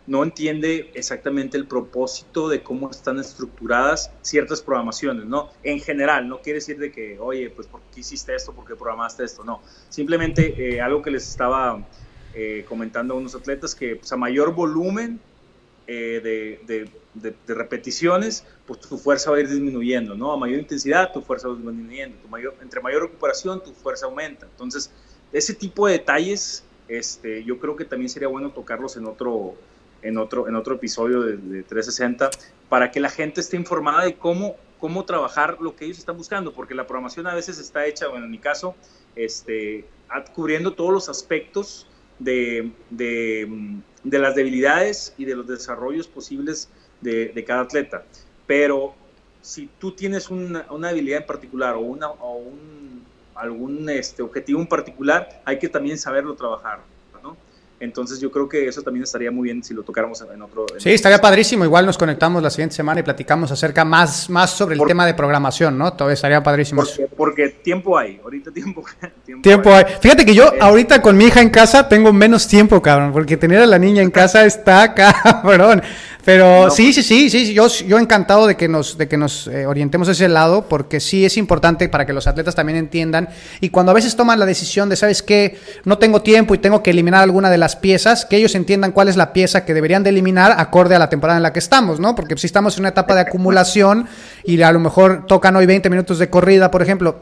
no entiende exactamente el propósito de cómo están estructuradas ciertas programaciones, ¿no? En general, no quiere decir de que, oye, pues ¿por qué hiciste esto? ¿Por qué programaste esto? No, simplemente eh, algo que les estaba eh, comentando a unos atletas que pues, a mayor volumen eh, de, repeticiones, pues tu fuerza va a ir disminuyendo, ¿no? A mayor intensidad, tu fuerza va disminuyendo. Tu mayor, entre mayor recuperación, tu fuerza aumenta. Entonces, ese tipo de detalles, este, yo creo que también sería bueno tocarlos en otro, en otro, en otro episodio de, de 360 para que la gente esté informada de cómo, cómo trabajar lo que ellos están buscando, porque la programación a veces está hecha, bueno, en mi caso, este, cubriendo todos los aspectos de, de, de las debilidades y de los desarrollos posibles de, de cada atleta. Pero si tú tienes una, una habilidad en particular o, una, o un, algún este, objetivo en particular, hay que también saberlo trabajar. Entonces yo creo que eso también estaría muy bien si lo tocáramos en otro... en Sí, estaría padrísimo. Igual nos conectamos la siguiente semana y platicamos acerca más, más sobre el tema de programación, ¿no? Todavía estaría padrísimo. Porque, porque tiempo hay, ahorita tiempo, tiempo, Tiempo hay. hay. Fíjate que yo Eh. ahorita con mi hija en casa tengo menos tiempo, cabrón, porque tener a la niña en casa está cabrón. Pero sí, sí, sí, sí, yo, yo encantado de que nos, de que nos eh, orientemos a ese lado, porque sí es importante para que los atletas también entiendan. Y cuando a veces toman la decisión de, ¿sabes qué? No tengo tiempo y tengo que eliminar alguna de las piezas, que ellos entiendan cuál es la pieza que deberían de eliminar acorde a la temporada en la que estamos, ¿no? Porque si estamos en una etapa de acumulación y a lo mejor tocan hoy 20 minutos de corrida, por ejemplo,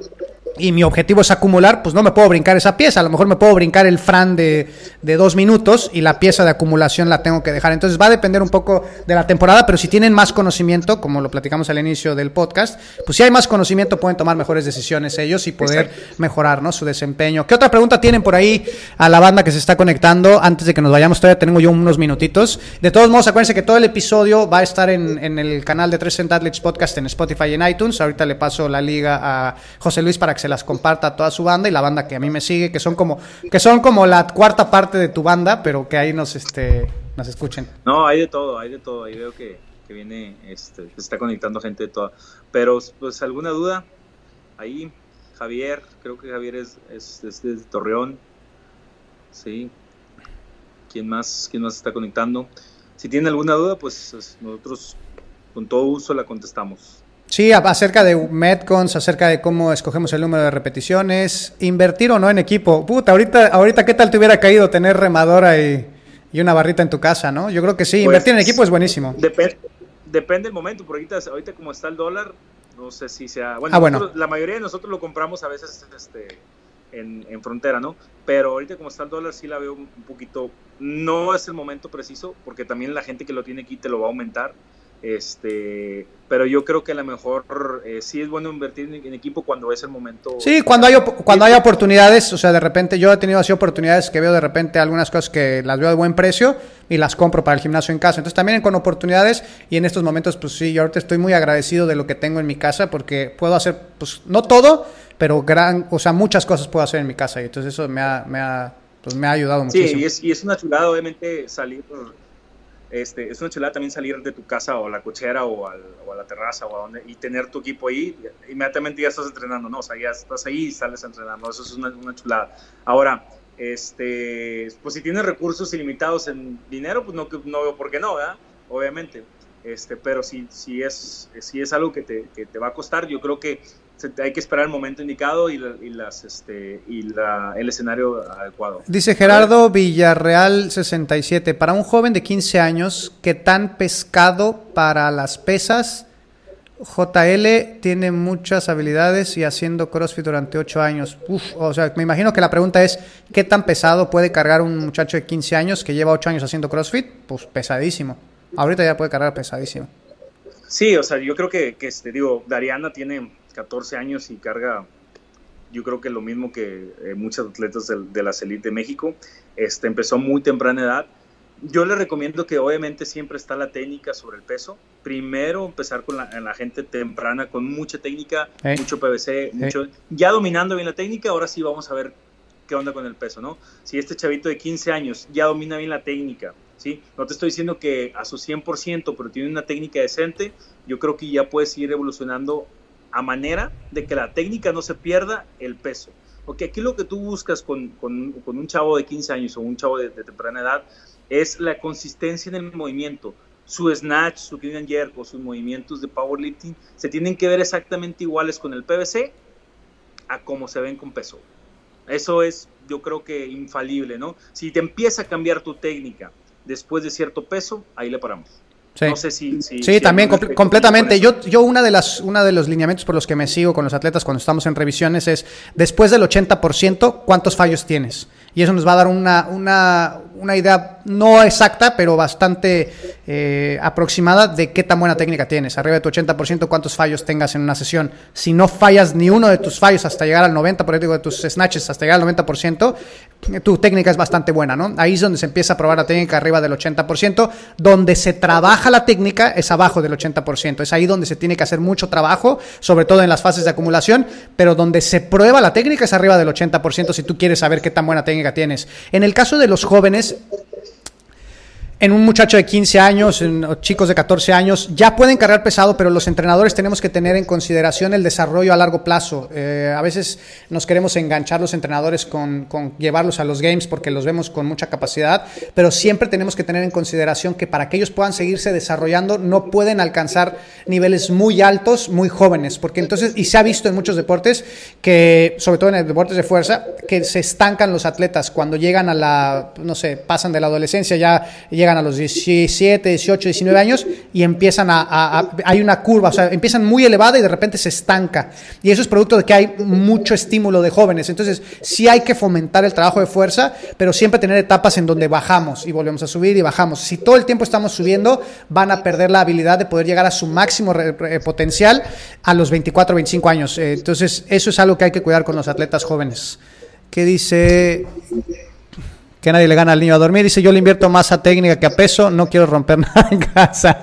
y mi objetivo es acumular, pues no me puedo brincar esa pieza. A lo mejor me puedo brincar el Fran de, de, dos minutos y la pieza de acumulación la tengo que dejar. Entonces va a depender un poco de la temporada, pero si tienen más conocimiento, como lo platicamos al inicio del podcast, pues si hay más conocimiento pueden tomar mejores decisiones ellos y poder mejorar ¿no? su desempeño. ¿Qué otra pregunta tienen por ahí a la banda que se está conectando? Antes de que nos vayamos, todavía tengo yo unos minutitos. De todos modos, acuérdense que todo el episodio va a estar en, en el canal de 3 Athletes Podcast en Spotify y en iTunes. Ahorita le paso la liga a José Luis para que se las comparta a toda su banda y la banda que a mí me sigue, que son como, que son como la cuarta parte de tu banda, pero que ahí nos este nos escuchen. No, hay de todo, hay de todo, ahí veo que, que viene, este, se está conectando gente de toda. Pero pues alguna duda, ahí Javier, creo que Javier es, es, de Torreón. Sí. ¿Quién más, ¿Quién más está conectando? Si tiene alguna duda, pues nosotros con todo gusto la contestamos. Sí, acerca de Metcons, acerca de cómo escogemos el número de repeticiones, invertir o no en equipo. Puta, ahorita, ahorita qué tal te hubiera caído tener remadora y, y una barrita en tu casa, ¿no? Yo creo que sí, pues, invertir en equipo es buenísimo. Depende, depende del momento, porque ahorita, ahorita como está el dólar, no sé si sea... Bueno, ah, bueno. la mayoría de nosotros lo compramos a veces este, en, en, frontera, ¿no? Pero ahorita como está el dólar sí la veo un poquito... No es el momento preciso, porque también la gente que lo tiene aquí te lo va a aumentar este, pero yo creo que a lo mejor eh, sí es bueno invertir en, en, equipo cuando es el momento. Sí, cuando hay, cuando hay oportunidades, o sea, de repente yo he tenido así oportunidades que veo de repente algunas cosas que las veo de buen precio y las compro para el gimnasio en casa. Entonces también con oportunidades y en estos momentos, pues sí, yo ahorita estoy muy agradecido de lo que tengo en mi casa porque puedo hacer, pues no todo, pero gran, o sea, muchas cosas puedo hacer en mi casa y entonces eso me ha, me ha, pues me ha ayudado muchísimo. Sí, y es, y es una chulada obviamente salir este, es una chulada también salir de tu casa o a la cochera o, a la terraza o a donde y tener tu equipo ahí, inmediatamente ya estás entrenando, ¿no? O sea, ya estás ahí y sales entrenando, eso es una, una chulada. Ahora, este, pues si tienes recursos ilimitados en dinero, pues no, no veo por qué no, ¿verdad? Obviamente. Este, pero si, si, es, si es algo que te, que te va a costar, yo creo que hay que esperar el momento indicado y, y las, este, y la, el escenario adecuado. Dice Gerardo Villarreal 67, para un joven de 15 años que tan pescado para las pesas, JL tiene muchas habilidades y haciendo CrossFit durante 8 años. Uf, o sea, me imagino que la pregunta es, ¿qué tan pesado puede cargar un muchacho de 15 años que lleva 8 años haciendo CrossFit? Pues pesadísimo. Ahorita ya puede cargar pesadísimo. Sí, o sea, yo creo que, que este, digo, Dariana tiene 14 años y carga, yo creo que lo mismo que eh, muchos atletas de, de las élites de México. Este, empezó muy temprana edad. Yo le recomiendo que obviamente siempre está la técnica sobre el peso. Primero empezar con la, la gente temprana, con mucha técnica, mucho PVC, mucho, ya dominando bien la técnica, ahora sí vamos a ver qué onda con el peso, ¿no? Si este chavito de 15 años ya domina bien la técnica, ¿sí? No te estoy diciendo que a su 100%, pero tiene una técnica decente, yo creo que ya puedes ir evolucionando a manera de que la técnica no se pierda el peso. Porque aquí lo que tú buscas con, con, un chavo de 15 años o un chavo de, de, temprana edad es la consistencia en el movimiento. Su snatch, su clean and jerk o sus movimientos de powerlifting se tienen que ver exactamente iguales con el PVC a como se ven con peso. Eso es, yo creo que infalible, ¿no? Si te empieza a cambiar tu técnica después de cierto peso, ahí le paramos. Sí. No sé si, si sí, si también compl completamente. Yo, yo una de las, una de los lineamientos por los que me sigo con los atletas cuando estamos en revisiones es después del 80%, ¿cuántos fallos tienes? Y eso nos va a dar una, una, una idea no exacta, pero bastante eh, aproximada de qué tan buena técnica tienes. Arriba de tu 80%, cuántos fallos tengas en una sesión. Si no fallas ni uno de tus fallos hasta llegar al 90%, por digo, de tus snatches hasta llegar al 90%, tu técnica es bastante buena, ¿no? Ahí es donde se empieza a probar la técnica arriba del 80%. Donde se trabaja la técnica es abajo del 80%. Es ahí donde se tiene que hacer mucho trabajo, sobre todo en las fases de acumulación, pero donde se prueba la técnica es arriba del 80% si tú quieres saber qué tan buena técnica tienes. En el caso de los jóvenes, en un muchacho de 15 años, en chicos de 14 años, ya pueden cargar pesado, pero los entrenadores tenemos que tener en consideración el desarrollo a largo plazo. Eh, a veces nos queremos enganchar los entrenadores con, llevarlos a los games porque los vemos con mucha capacidad, pero siempre tenemos que tener en consideración que para que ellos puedan seguirse desarrollando no pueden alcanzar niveles muy altos, muy jóvenes, porque entonces, y se ha visto en muchos deportes que, sobre todo en el deportes de fuerza, que se estancan los atletas cuando llegan a la, no sé, pasan de la adolescencia, ya llegan a los 17, 18, 19 años y empiezan a, hay una curva, o sea, empiezan muy elevada y de repente se estanca. Y eso es producto de que hay mucho estímulo de jóvenes. Entonces, sí hay que fomentar el trabajo de fuerza, pero siempre tener etapas en donde bajamos y volvemos a subir y bajamos. Si todo el tiempo estamos subiendo, van a perder la habilidad de poder llegar a su máximo potencial a los 24, 25 años. Eh, entonces, eso es algo que hay que cuidar con los atletas jóvenes. ¿Qué dice? Que nadie le gana al niño a dormir. Dice, yo le invierto más a técnica que a peso, no quiero romper nada en casa.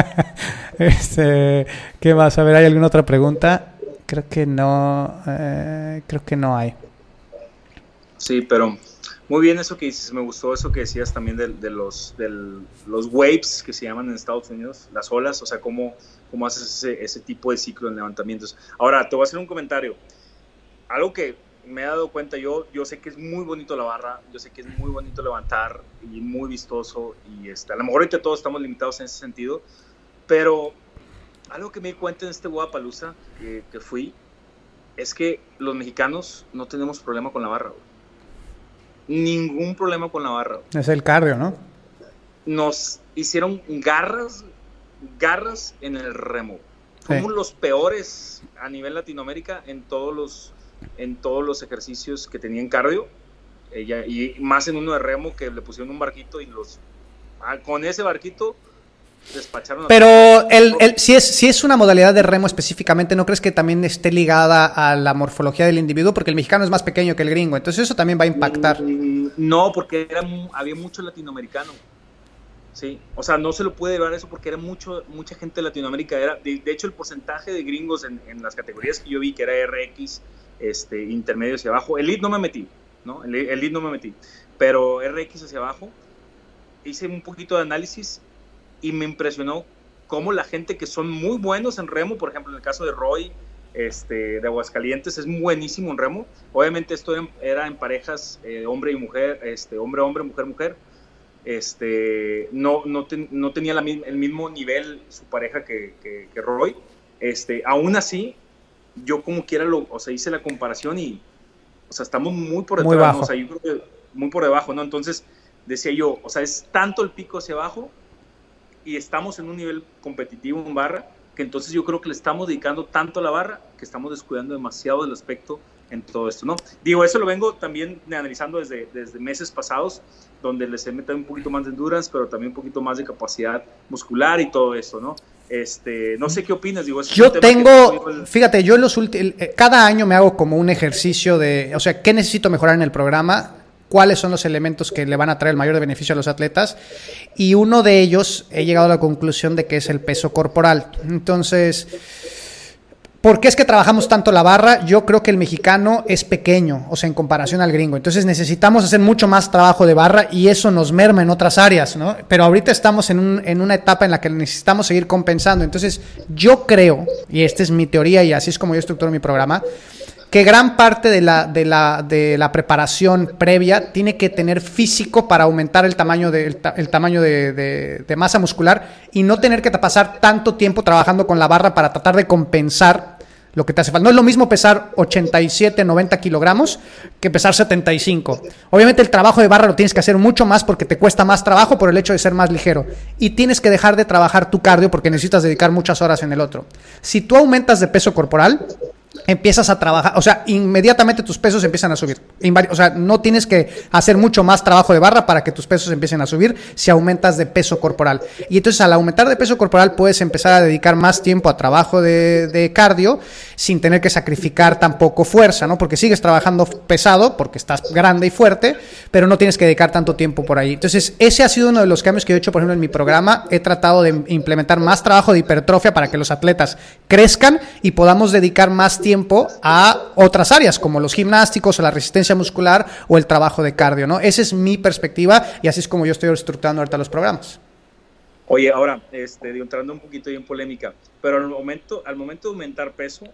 este, ¿Qué más? A ver, ¿hay alguna otra pregunta? Creo que no, eh, creo que no hay. Sí, pero muy bien eso que dices, me gustó eso que decías también de, los, de los waves que se llaman en Estados Unidos, las olas, o sea, cómo, cómo haces ese, ese tipo de ciclo en levantamientos. Ahora, te voy a hacer un comentario. Algo que me he dado cuenta, yo, yo sé que es muy bonito la barra, yo sé que es muy bonito levantar y muy vistoso y este, a lo mejor ahorita todos estamos limitados en ese sentido, pero algo que me di cuenta en este Guadalajara que, que fui es que los mexicanos no tenemos problema con la barra. Ningún problema con la barra. Es el cardio, ¿no? Nos hicieron garras, garras en el remo. Somos los peores a nivel Latinoamérica en todos los en todos los ejercicios que tenían cardio, ella, y más en uno de remo que le pusieron un barquito y los ah, con ese barquito despacharon. Pero el, el, si, es, si es una modalidad de remo específicamente, ¿no crees que también esté ligada a la morfología del individuo? Porque el mexicano es más pequeño que el gringo, entonces eso también va a impactar. Mm, no, porque era, había mucho latinoamericano. Sí, o sea, no se lo puede llevar eso porque era mucho, mucha gente de Latinoamérica. Era, de, hecho, el porcentaje de gringos en, en, las categorías que yo vi, que era RX, este, intermedio hacia abajo. Elite no me metí, ¿no? Elite no me metí. Pero RX hacia abajo, hice un poquito de análisis y me impresionó cómo la gente que son muy buenos en remo, por ejemplo, en el caso de Roy, este, de Aguascalientes, es buenísimo en remo. Obviamente esto era en parejas eh, hombre y mujer, este, hombre, hombre, mujer, mujer. Este, no, no, tenía el mismo nivel su pareja que Roy. Este, aún así, yo como quiera lo, o sea, hice la comparación y, o sea, estamos muy por debajo, ¿no? o sea, yo creo que muy por debajo, ¿no? Entonces, decía yo, o sea, es tanto el pico hacia abajo y estamos en un nivel competitivo en barra, que entonces yo creo que le estamos dedicando tanto a la barra que estamos descuidando demasiado el aspecto en todo esto, ¿no? Digo, eso lo vengo también analizando desde, desde meses pasados, donde les he metido un poquito más de endurance, pero también un poquito más de capacidad muscular y todo eso, ¿no? Este, no sé qué opinas, digo, yo tengo, fíjate, yo en los últimos, eh, cada año me hago como un ejercicio de, o sea, ¿qué necesito mejorar en el programa? cuáles son los elementos que le van a traer el mayor beneficio a los atletas y uno de ellos he llegado a la conclusión de que es el peso corporal. Entonces, ¿Por qué es que trabajamos tanto la barra? Yo creo que el mexicano es pequeño, o sea, en comparación al gringo. Entonces necesitamos hacer mucho más trabajo de barra y eso nos merma en otras áreas, ¿no? Pero ahorita estamos en, en una etapa en la que necesitamos seguir compensando. Entonces yo creo, y esta es mi teoría y así es como yo estructuro mi programa, que gran parte de la, de la, de la preparación previa tiene que tener físico para aumentar el tamaño, de, el, tamaño de, de, masa muscular y no tener que pasar tanto tiempo trabajando con la barra para tratar de compensar lo que te hace falta. No es lo mismo pesar 87, 90 kilogramos que pesar 75. Obviamente el trabajo de barra lo tienes que hacer mucho más porque te cuesta más trabajo por el hecho de ser más ligero. Y tienes que dejar de trabajar tu cardio porque necesitas dedicar muchas horas en el otro. Si tú aumentas de peso corporal, empiezas a trabajar, o sea, inmediatamente tus pesos empiezan a subir. O sea, no tienes que hacer mucho más trabajo de barra para que tus pesos empiecen a subir si aumentas de peso corporal. Y entonces al aumentar de peso corporal puedes empezar a dedicar más tiempo a trabajo de, cardio sin tener que sacrificar tampoco fuerza, ¿no? Porque sigues trabajando pesado, porque estás grande y fuerte, pero no tienes que dedicar tanto tiempo por ahí. Entonces, ese ha sido uno de los cambios que he hecho, por ejemplo, en mi programa. He tratado de implementar más trabajo de hipertrofia para que los atletas crezcan y podamos dedicar más tiempo a otras áreas, como los gimnásticos o la resistencia muscular o el trabajo de cardio, ¿no? Esa es mi perspectiva y así es como yo estoy estructurando ahorita los programas. Oye, ahora, este, entrando un poquito en polémica, pero al momento, al momento de aumentar peso,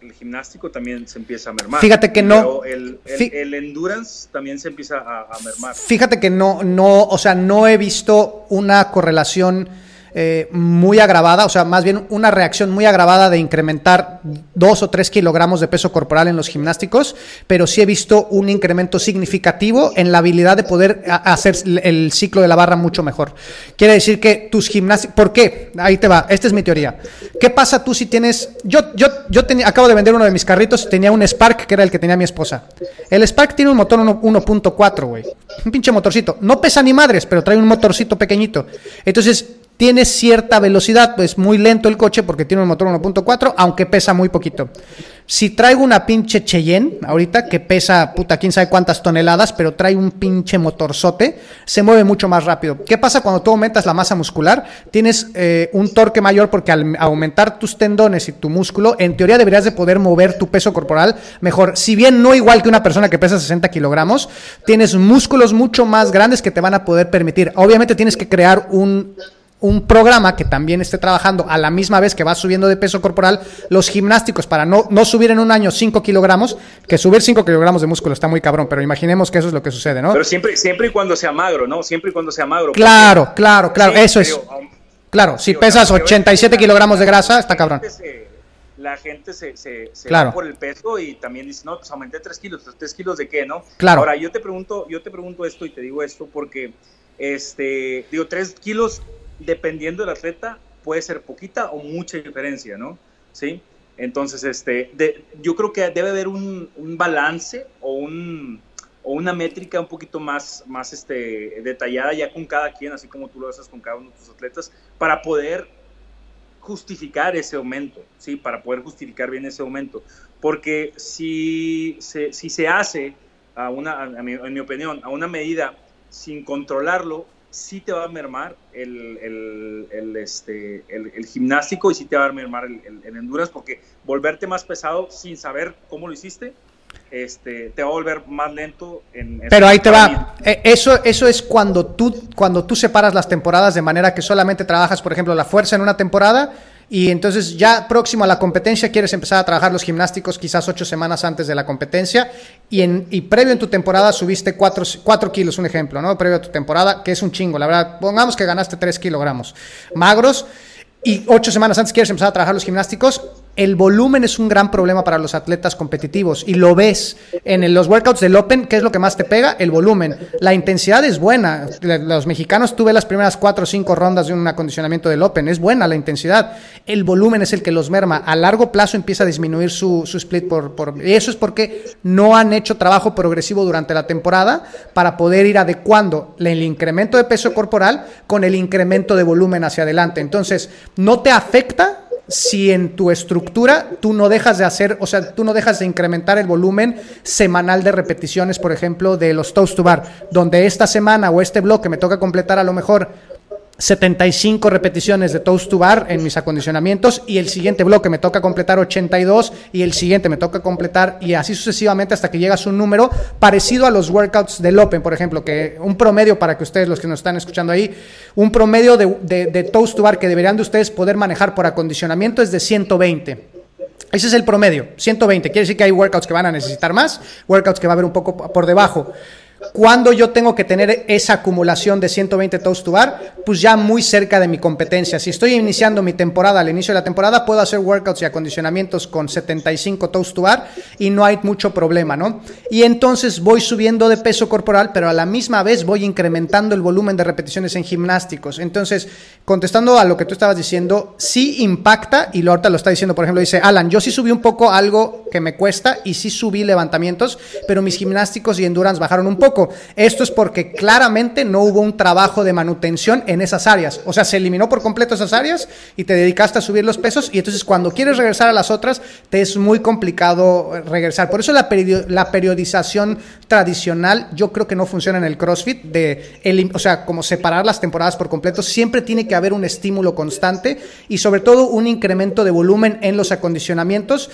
el gimnástico también se empieza a mermar. Fíjate que no. El, el, endurance también se empieza a, a, mermar. Fíjate que no, no, o sea, no he visto una correlación eh, muy agravada, o sea, más bien una reacción muy agravada de incrementar dos o tres kilogramos de peso corporal en los gimnásticos, pero sí he visto un incremento significativo en la habilidad de poder hacer el ciclo de la barra mucho mejor. Quiere decir que tus gimnásticos, ¿por qué? Ahí te va, esta es mi teoría. ¿Qué pasa tú si tienes, yo, yo, yo acabo de vender uno de mis carritos, tenía un Spark que era el que tenía mi esposa. El Spark tiene un motor 1.4, güey. Un pinche motorcito. No pesa ni madres, pero trae un motorcito pequeñito. Entonces, tiene cierta velocidad, pues muy lento el coche porque tiene un motor 1.4, aunque pesa muy poquito. Si traigo una pinche Cheyenne, ahorita que pesa puta quién sabe cuántas toneladas, pero trae un pinche motorzote, se mueve mucho más rápido. ¿Qué pasa cuando tú aumentas la masa muscular? Tienes eh, un torque mayor porque al aumentar tus tendones y tu músculo, en teoría deberías de poder mover tu peso corporal mejor. Si bien no igual que una persona que pesa 60 kilogramos, tienes músculos mucho más grandes que te van a poder permitir. Obviamente tienes que crear un un programa que también esté trabajando a la misma vez que va subiendo de peso corporal los gimnásticos para no, no subir en un año 5 kilogramos, que subir 5 kilogramos de músculo está muy cabrón, pero imaginemos que eso es lo que sucede, ¿no? Pero siempre, siempre y cuando sea magro, ¿no? Siempre y cuando sea magro. Claro, claro, claro, eso es. claro, si pesas 87 kilogramos de grasa, está cabrón. la gente se, se, va por el peso y también dice, no, pues aumenté 3 kilos, 3 kilos de qué, ¿no? Claro. Ahora, yo te pregunto, yo te pregunto esto y te digo esto porque, este, digo, 3 kilos dependiendo del atleta, puede ser poquita o mucha diferencia, ¿no? Sí. Entonces, este, de, yo creo que debe haber un, balance o, un, o, una métrica un poquito más, más este, detallada ya con cada quien, así como tú lo haces con cada uno de tus atletas, para poder justificar ese aumento, ¿sí? Para poder justificar bien ese aumento. Porque si se, si se hace, a una, en mi opinión, a una medida sin controlarlo, sí te va a mermar el, el, este, el, gimnástico y sí te va a mermar el, endurance porque volverte más pesado sin saber cómo lo hiciste, este, te va a volver más lento. En, Pero ahí te va. E, eso, eso es cuando tú, cuando tú separas las temporadas de manera que solamente trabajas, por ejemplo, la fuerza en una temporada y entonces ya próximo a la competencia quieres empezar a trabajar los gimnásticos quizás ocho semanas antes de la competencia y, en, y previo en tu temporada subiste cuatro, cuatro kilos, un ejemplo, ¿no? Previo a tu temporada, que es un chingo, la verdad. Pongamos que ganaste tres kilogramos magros y ocho semanas antes quieres empezar a trabajar los gimnásticos, el volumen es un gran problema para los atletas competitivos y lo ves en los workouts del Open, ¿qué es lo que más te pega? El volumen. La intensidad es buena. Los mexicanos tuve las primeras cuatro o cinco rondas de un acondicionamiento del Open, es buena la intensidad. El volumen es el que los merma. A largo plazo empieza a disminuir su, split por, por... Y eso es porque no han hecho trabajo progresivo durante la temporada para poder ir adecuando el incremento de peso corporal con el incremento de volumen hacia adelante. Entonces, no te afecta si en tu estructura tú no dejas de hacer, o sea, tú no dejas de incrementar el volumen semanal de repeticiones, por ejemplo, de los toast to bar, donde esta semana o este bloque me toca completar a lo mejor 75 repeticiones de toast to bar en mis acondicionamientos y el siguiente bloque me toca completar 82 y el siguiente me toca completar y así sucesivamente hasta que llegas a un número parecido a los workouts del Open, por ejemplo, que un promedio para que ustedes los que nos están escuchando ahí, un promedio de, de, toast to bar que deberían de ustedes poder manejar por acondicionamiento es de 120. Ese es el promedio, 120. Quiere decir que hay workouts que van a necesitar más, workouts que va a haber un poco por debajo. ¿Cuándo yo tengo que tener esa acumulación de 120 toast to bar? Pues ya muy cerca de mi competencia. Si estoy iniciando mi temporada, al inicio de la temporada, puedo hacer workouts y acondicionamientos con 75 toast to bar y no hay mucho problema, ¿no? Y entonces voy subiendo de peso corporal, pero a la misma vez voy incrementando el volumen de repeticiones en gimnásticos. Entonces, contestando a lo que tú estabas diciendo, sí impacta, y lo ahorita lo está diciendo, por ejemplo, dice Alan, yo sí subí un poco algo que me cuesta y sí subí levantamientos, pero mis gimnásticos y endurance bajaron un poco Esto es porque claramente no hubo un trabajo de manutención en esas áreas. O sea, se eliminó por completo esas áreas y te dedicaste a subir los pesos y entonces cuando quieres regresar a las otras, te es muy complicado regresar. Por eso la, la periodización tradicional yo creo que no funciona en el CrossFit, de, o sea, como separar las temporadas por completo. Siempre tiene que haber un estímulo constante y sobre todo un incremento de volumen en los acondicionamientos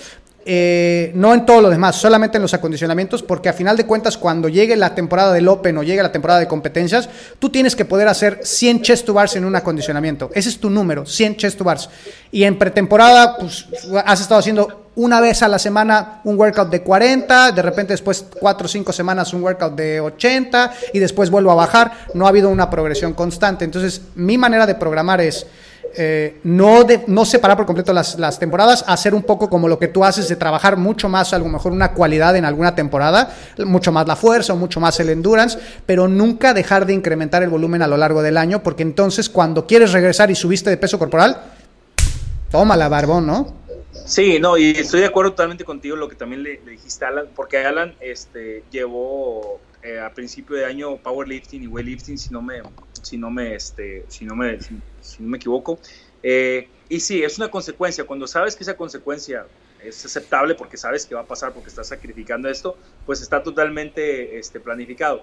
eh, no en todo lo demás, solamente en los acondicionamientos, porque a final de cuentas cuando llegue la temporada del Open o llegue la temporada de competencias, tú tienes que poder hacer 100 chest to bars en un acondicionamiento. Ese es tu número, 100 chest to bars. Y en pretemporada, pues has estado haciendo una vez a la semana un workout de 40, de repente después 4 o 5 semanas un workout de 80 y después vuelvo a bajar. No ha habido una progresión constante. Entonces, mi manera de programar es eh, no, no separar por completo las, las, temporadas, hacer un poco como lo que tú haces de trabajar mucho más, a lo mejor una cualidad en alguna temporada, mucho más la fuerza o mucho más el endurance, pero nunca dejar de incrementar el volumen a lo largo del año, porque entonces cuando quieres regresar y subiste de peso corporal, toma la barbón, ¿no? Sí, no, y estoy de acuerdo totalmente contigo lo que también le, dijiste a Alan, porque Alan este, llevó eh, a principio de año powerlifting y weightlifting, si no me, si no me, este, si no me, si no me equivoco. Eh, y sí, es una consecuencia. Cuando sabes que esa consecuencia es aceptable porque sabes que va a pasar porque estás sacrificando esto, pues está totalmente este, planificado.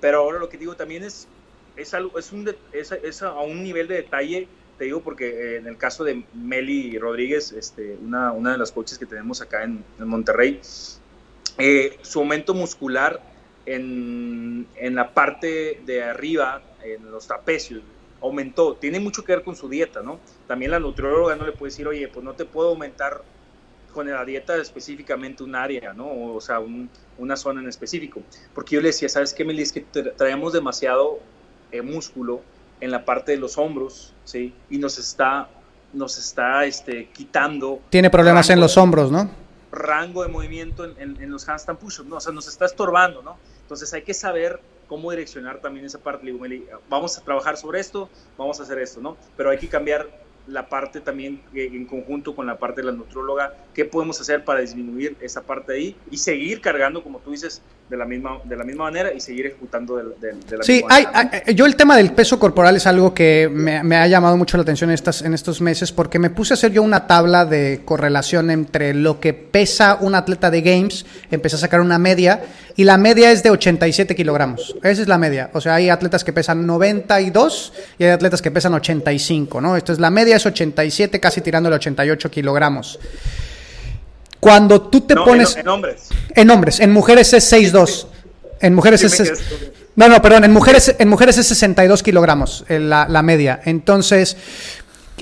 Pero ahora lo que digo también es, es, algo, es, un, es, a un nivel de detalle, te digo porque eh, en el caso de Meli Rodríguez, este, una, una de las coaches que tenemos acá en, Monterrey, eh, su aumento muscular en, en la parte de arriba, en los trapecios, aumentó. Tiene mucho que ver con su dieta, ¿no? También la nutrióloga no le puede decir, oye, pues no te puedo aumentar con la dieta específicamente un área, ¿no? O sea, una zona en específico. Porque yo le decía, ¿sabes qué, Meli? Es que traemos demasiado eh, músculo en la parte de los hombros, ¿sí? Y nos está, nos está este, quitando... Tiene problemas en los hombros, ¿no? Rango de movimiento en, en, los handstand push-ups, ¿no? O sea, nos está estorbando, ¿no? Entonces hay que saber cómo direccionar también esa parte. Le digo, vamos a trabajar sobre esto, vamos a hacer esto, ¿no? Pero hay que cambiar la parte también eh, en conjunto con la parte de la nutróloga, qué podemos hacer para disminuir esa parte ahí y seguir cargando, como tú dices, de la misma, de la misma manera y seguir ejecutando de, la sí, misma manera. Sí, yo el tema del peso corporal es algo que me, ha llamado mucho la atención estas, en estos meses porque me puse a hacer yo una tabla de correlación entre lo que pesa un atleta de Games, empecé a sacar una media y la media es de 87 kilogramos. Esa es la media. O sea, hay atletas que pesan 92 y hay atletas que pesan 85, ¿no? Esto es la media es 87, casi tirando el 88 kilogramos. Cuando tú te pones... En, hombres. En hombres. En mujeres es 6'2". En mujeres es... No, no, perdón. En mujeres, en mujeres es 62 kilogramos eh, la, la media. Entonces,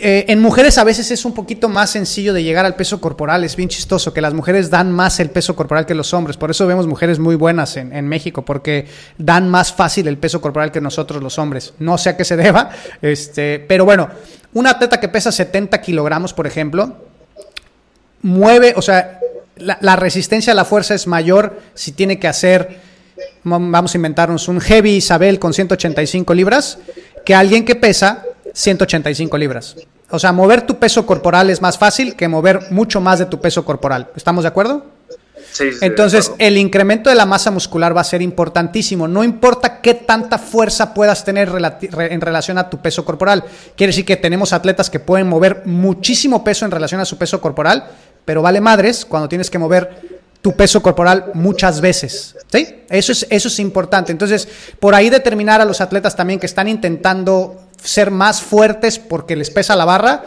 eh, en mujeres a veces es un poquito más sencillo de llegar al peso corporal, es bien chistoso que las mujeres dan más el peso corporal que los hombres, por eso vemos mujeres muy buenas en, México, porque dan más fácil el peso corporal que nosotros los hombres, no sé a qué se deba, este, pero bueno, un atleta que pesa 70 kilogramos, por ejemplo, mueve, o sea, la, resistencia a la fuerza es mayor si tiene que hacer, vamos a inventarnos, un heavy Isabel con 185 libras, que alguien que pesa 185 libras. O sea, mover tu peso corporal es más fácil que mover mucho más de tu peso corporal. ¿Estamos de acuerdo? Sí, Entonces, el incremento de la masa muscular va a ser importantísimo. No importa qué tanta fuerza puedas tener en relación a tu peso corporal. Quiere decir que tenemos atletas que pueden mover muchísimo peso en relación a su peso corporal, pero vale madres cuando tienes que mover tu peso corporal muchas veces. ¿Sí? Eso es, eso es importante. Entonces, por ahí determinar a los atletas también que están intentando ser más fuertes porque les pesa la barra,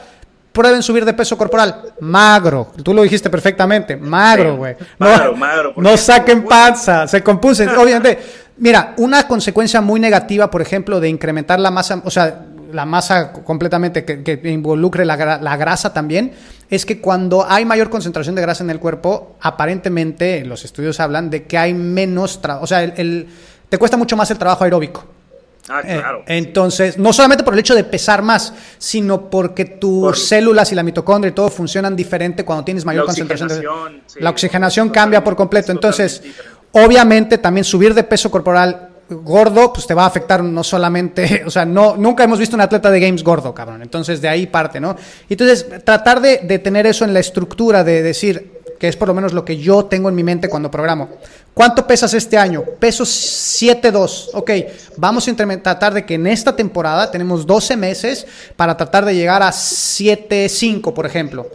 prueben subir de peso corporal. Magro. Tú lo dijiste perfectamente. Magro, güey. magro, magro. No saquen panza. Se compusen. Obviamente. Mira, una consecuencia muy negativa, por ejemplo, de incrementar la masa, o sea, la masa completamente que, involucre la, grasa también, es que cuando hay mayor concentración de grasa en el cuerpo, aparentemente los estudios hablan de que hay menos, o sea, el, te cuesta mucho más el trabajo aeróbico. Ah, eh, claro. entonces, no solamente por el hecho de pesar más, sino porque tus células y la mitocondria y todo funcionan diferente cuando tienes mayor concentración de La oxigenación cambia por completo. Entonces, obviamente también subir de peso corporal gordo, pues te va a afectar no solamente, o sea, no, nunca hemos visto un atleta de games gordo, cabrón. Entonces, de ahí parte, ¿no? Entonces, tratar de, de tener eso en la estructura, de decir, que es por lo menos lo que yo tengo en mi mente cuando programo. ¿Cuánto pesas este año? Peso 7.2. Ok, vamos a tratar de que en esta temporada tenemos 12 meses para tratar de llegar a 7.5, por ejemplo.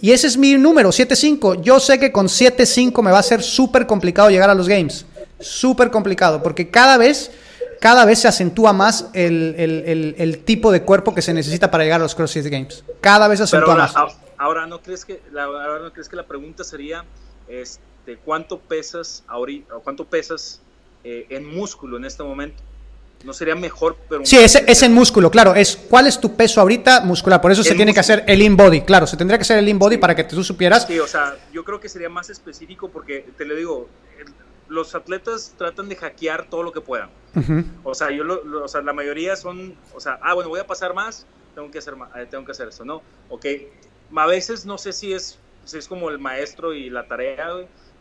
Y ese es mi número, 7.5. Yo sé que con 7.5 me va a ser súper complicado llegar a los games. Súper complicado, porque cada vez, cada vez se acentúa más el, tipo de cuerpo que se necesita para llegar a los CrossFit Games. Cada vez se acentúa más. Ahora, ¿no crees que la, ¿no crees que la pregunta sería este, cuánto pesas ahorita, cuánto pesas eh, en músculo en este momento? ¿No sería mejor? Pero sí, es, es en músculo, claro. Es cuál es tu peso ahorita muscular. Por eso se tiene que hacer el in-body, claro. Se tendría que hacer el in-body para que tú supieras. Sí, o sea, yo creo que sería más específico porque, te lo digo, los atletas tratan de hackear todo lo que puedan. O sea, yo o sea, la mayoría son, o sea, ah, bueno, voy a pasar más, tengo que hacer, eh, tengo que hacer esto, ¿no? Ok, a veces no sé si es, si es como el maestro y la tarea,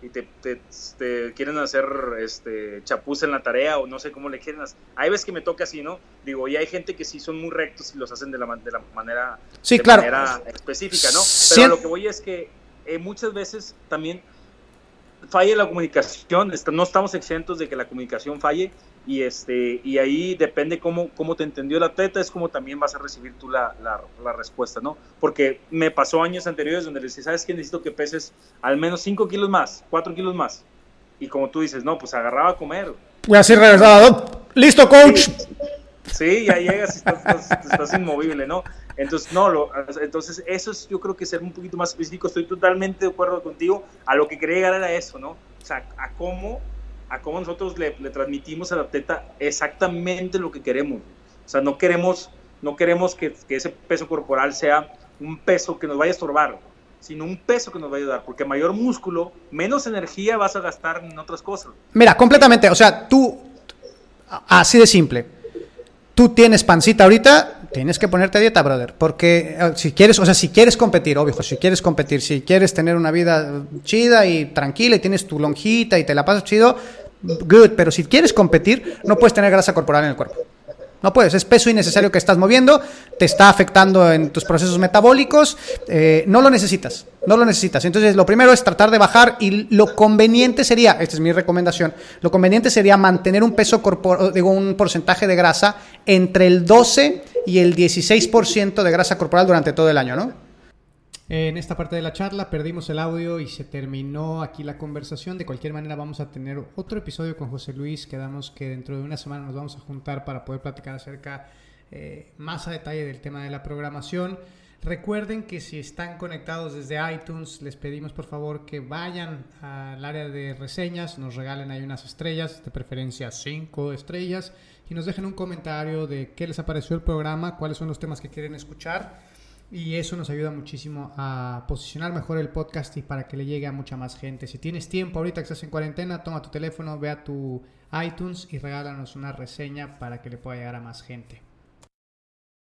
y te, te, quieren hacer este chapuz en la tarea o no sé cómo le quieren hacer. Hay veces que me toca así, ¿no? Digo, y hay gente que sí son muy rectos y los hacen de la, de la manera, sí, claro. manera específica, ¿no? Pero lo que voy es que eh, muchas veces también falla la comunicación, no estamos exentos de que la comunicación falle y este y ahí depende cómo, cómo te entendió el atleta, es como también vas a recibir tú la, la, respuesta, ¿no? Porque me pasó años anteriores donde le decía, ¿sabes qué? Necesito que peses al menos 5 kilos más, 4 kilos más. Y como tú dices, no, pues agarraba a comer. Y así regresaba, listo, coach. Sí, ya llegas y estás, estás, inmovible, ¿no? Entonces, no, lo, entonces eso es, yo creo que ser un poquito más específico, estoy totalmente de acuerdo contigo, a lo que quería llegar era eso, ¿no? O sea, a cómo, a cómo nosotros le, le transmitimos al atleta exactamente lo que queremos. O sea, no queremos, no queremos que, que, ese peso corporal sea un peso que nos vaya a estorbar, sino un peso que nos va a ayudar, porque mayor músculo, menos energía vas a gastar en otras cosas. Mira, completamente, o sea, tú, así de simple, tú tienes pancita ahorita, tienes que ponerte a dieta, brother. Porque eh, si quieres, o sea, si quieres competir, obvio, si quieres competir, si quieres tener una vida chida y tranquila y tienes tu lonjita y te la pasas chido, good. Pero si quieres competir, no puedes tener grasa corporal en el cuerpo. No puedes, es peso innecesario que estás moviendo, te está afectando en tus procesos metabólicos, eh, no lo necesitas, no lo necesitas. Entonces, lo primero es tratar de bajar y lo conveniente sería, esta es mi recomendación, lo conveniente sería mantener un peso corporal, digo, un porcentaje de grasa entre el 12 y el 16% de grasa corporal durante todo el año, ¿no? En esta parte de la charla perdimos el audio y se terminó aquí la conversación. De cualquier manera vamos a tener otro episodio con José Luis. Quedamos que dentro de una semana nos vamos a juntar para poder platicar acerca eh, más a detalle del tema de la programación. Recuerden que si están conectados desde iTunes, les pedimos por favor que vayan al área de reseñas, nos regalen ahí unas estrellas, de preferencia 5 estrellas, y nos dejen un comentario de qué les apareció el programa, cuáles son los temas que quieren escuchar y eso nos ayuda muchísimo a posicionar mejor el podcast y para que le llegue a mucha más gente. Si tienes tiempo ahorita que estás en cuarentena, toma tu teléfono, ve a tu iTunes y regálanos una reseña para que le pueda llegar a más gente.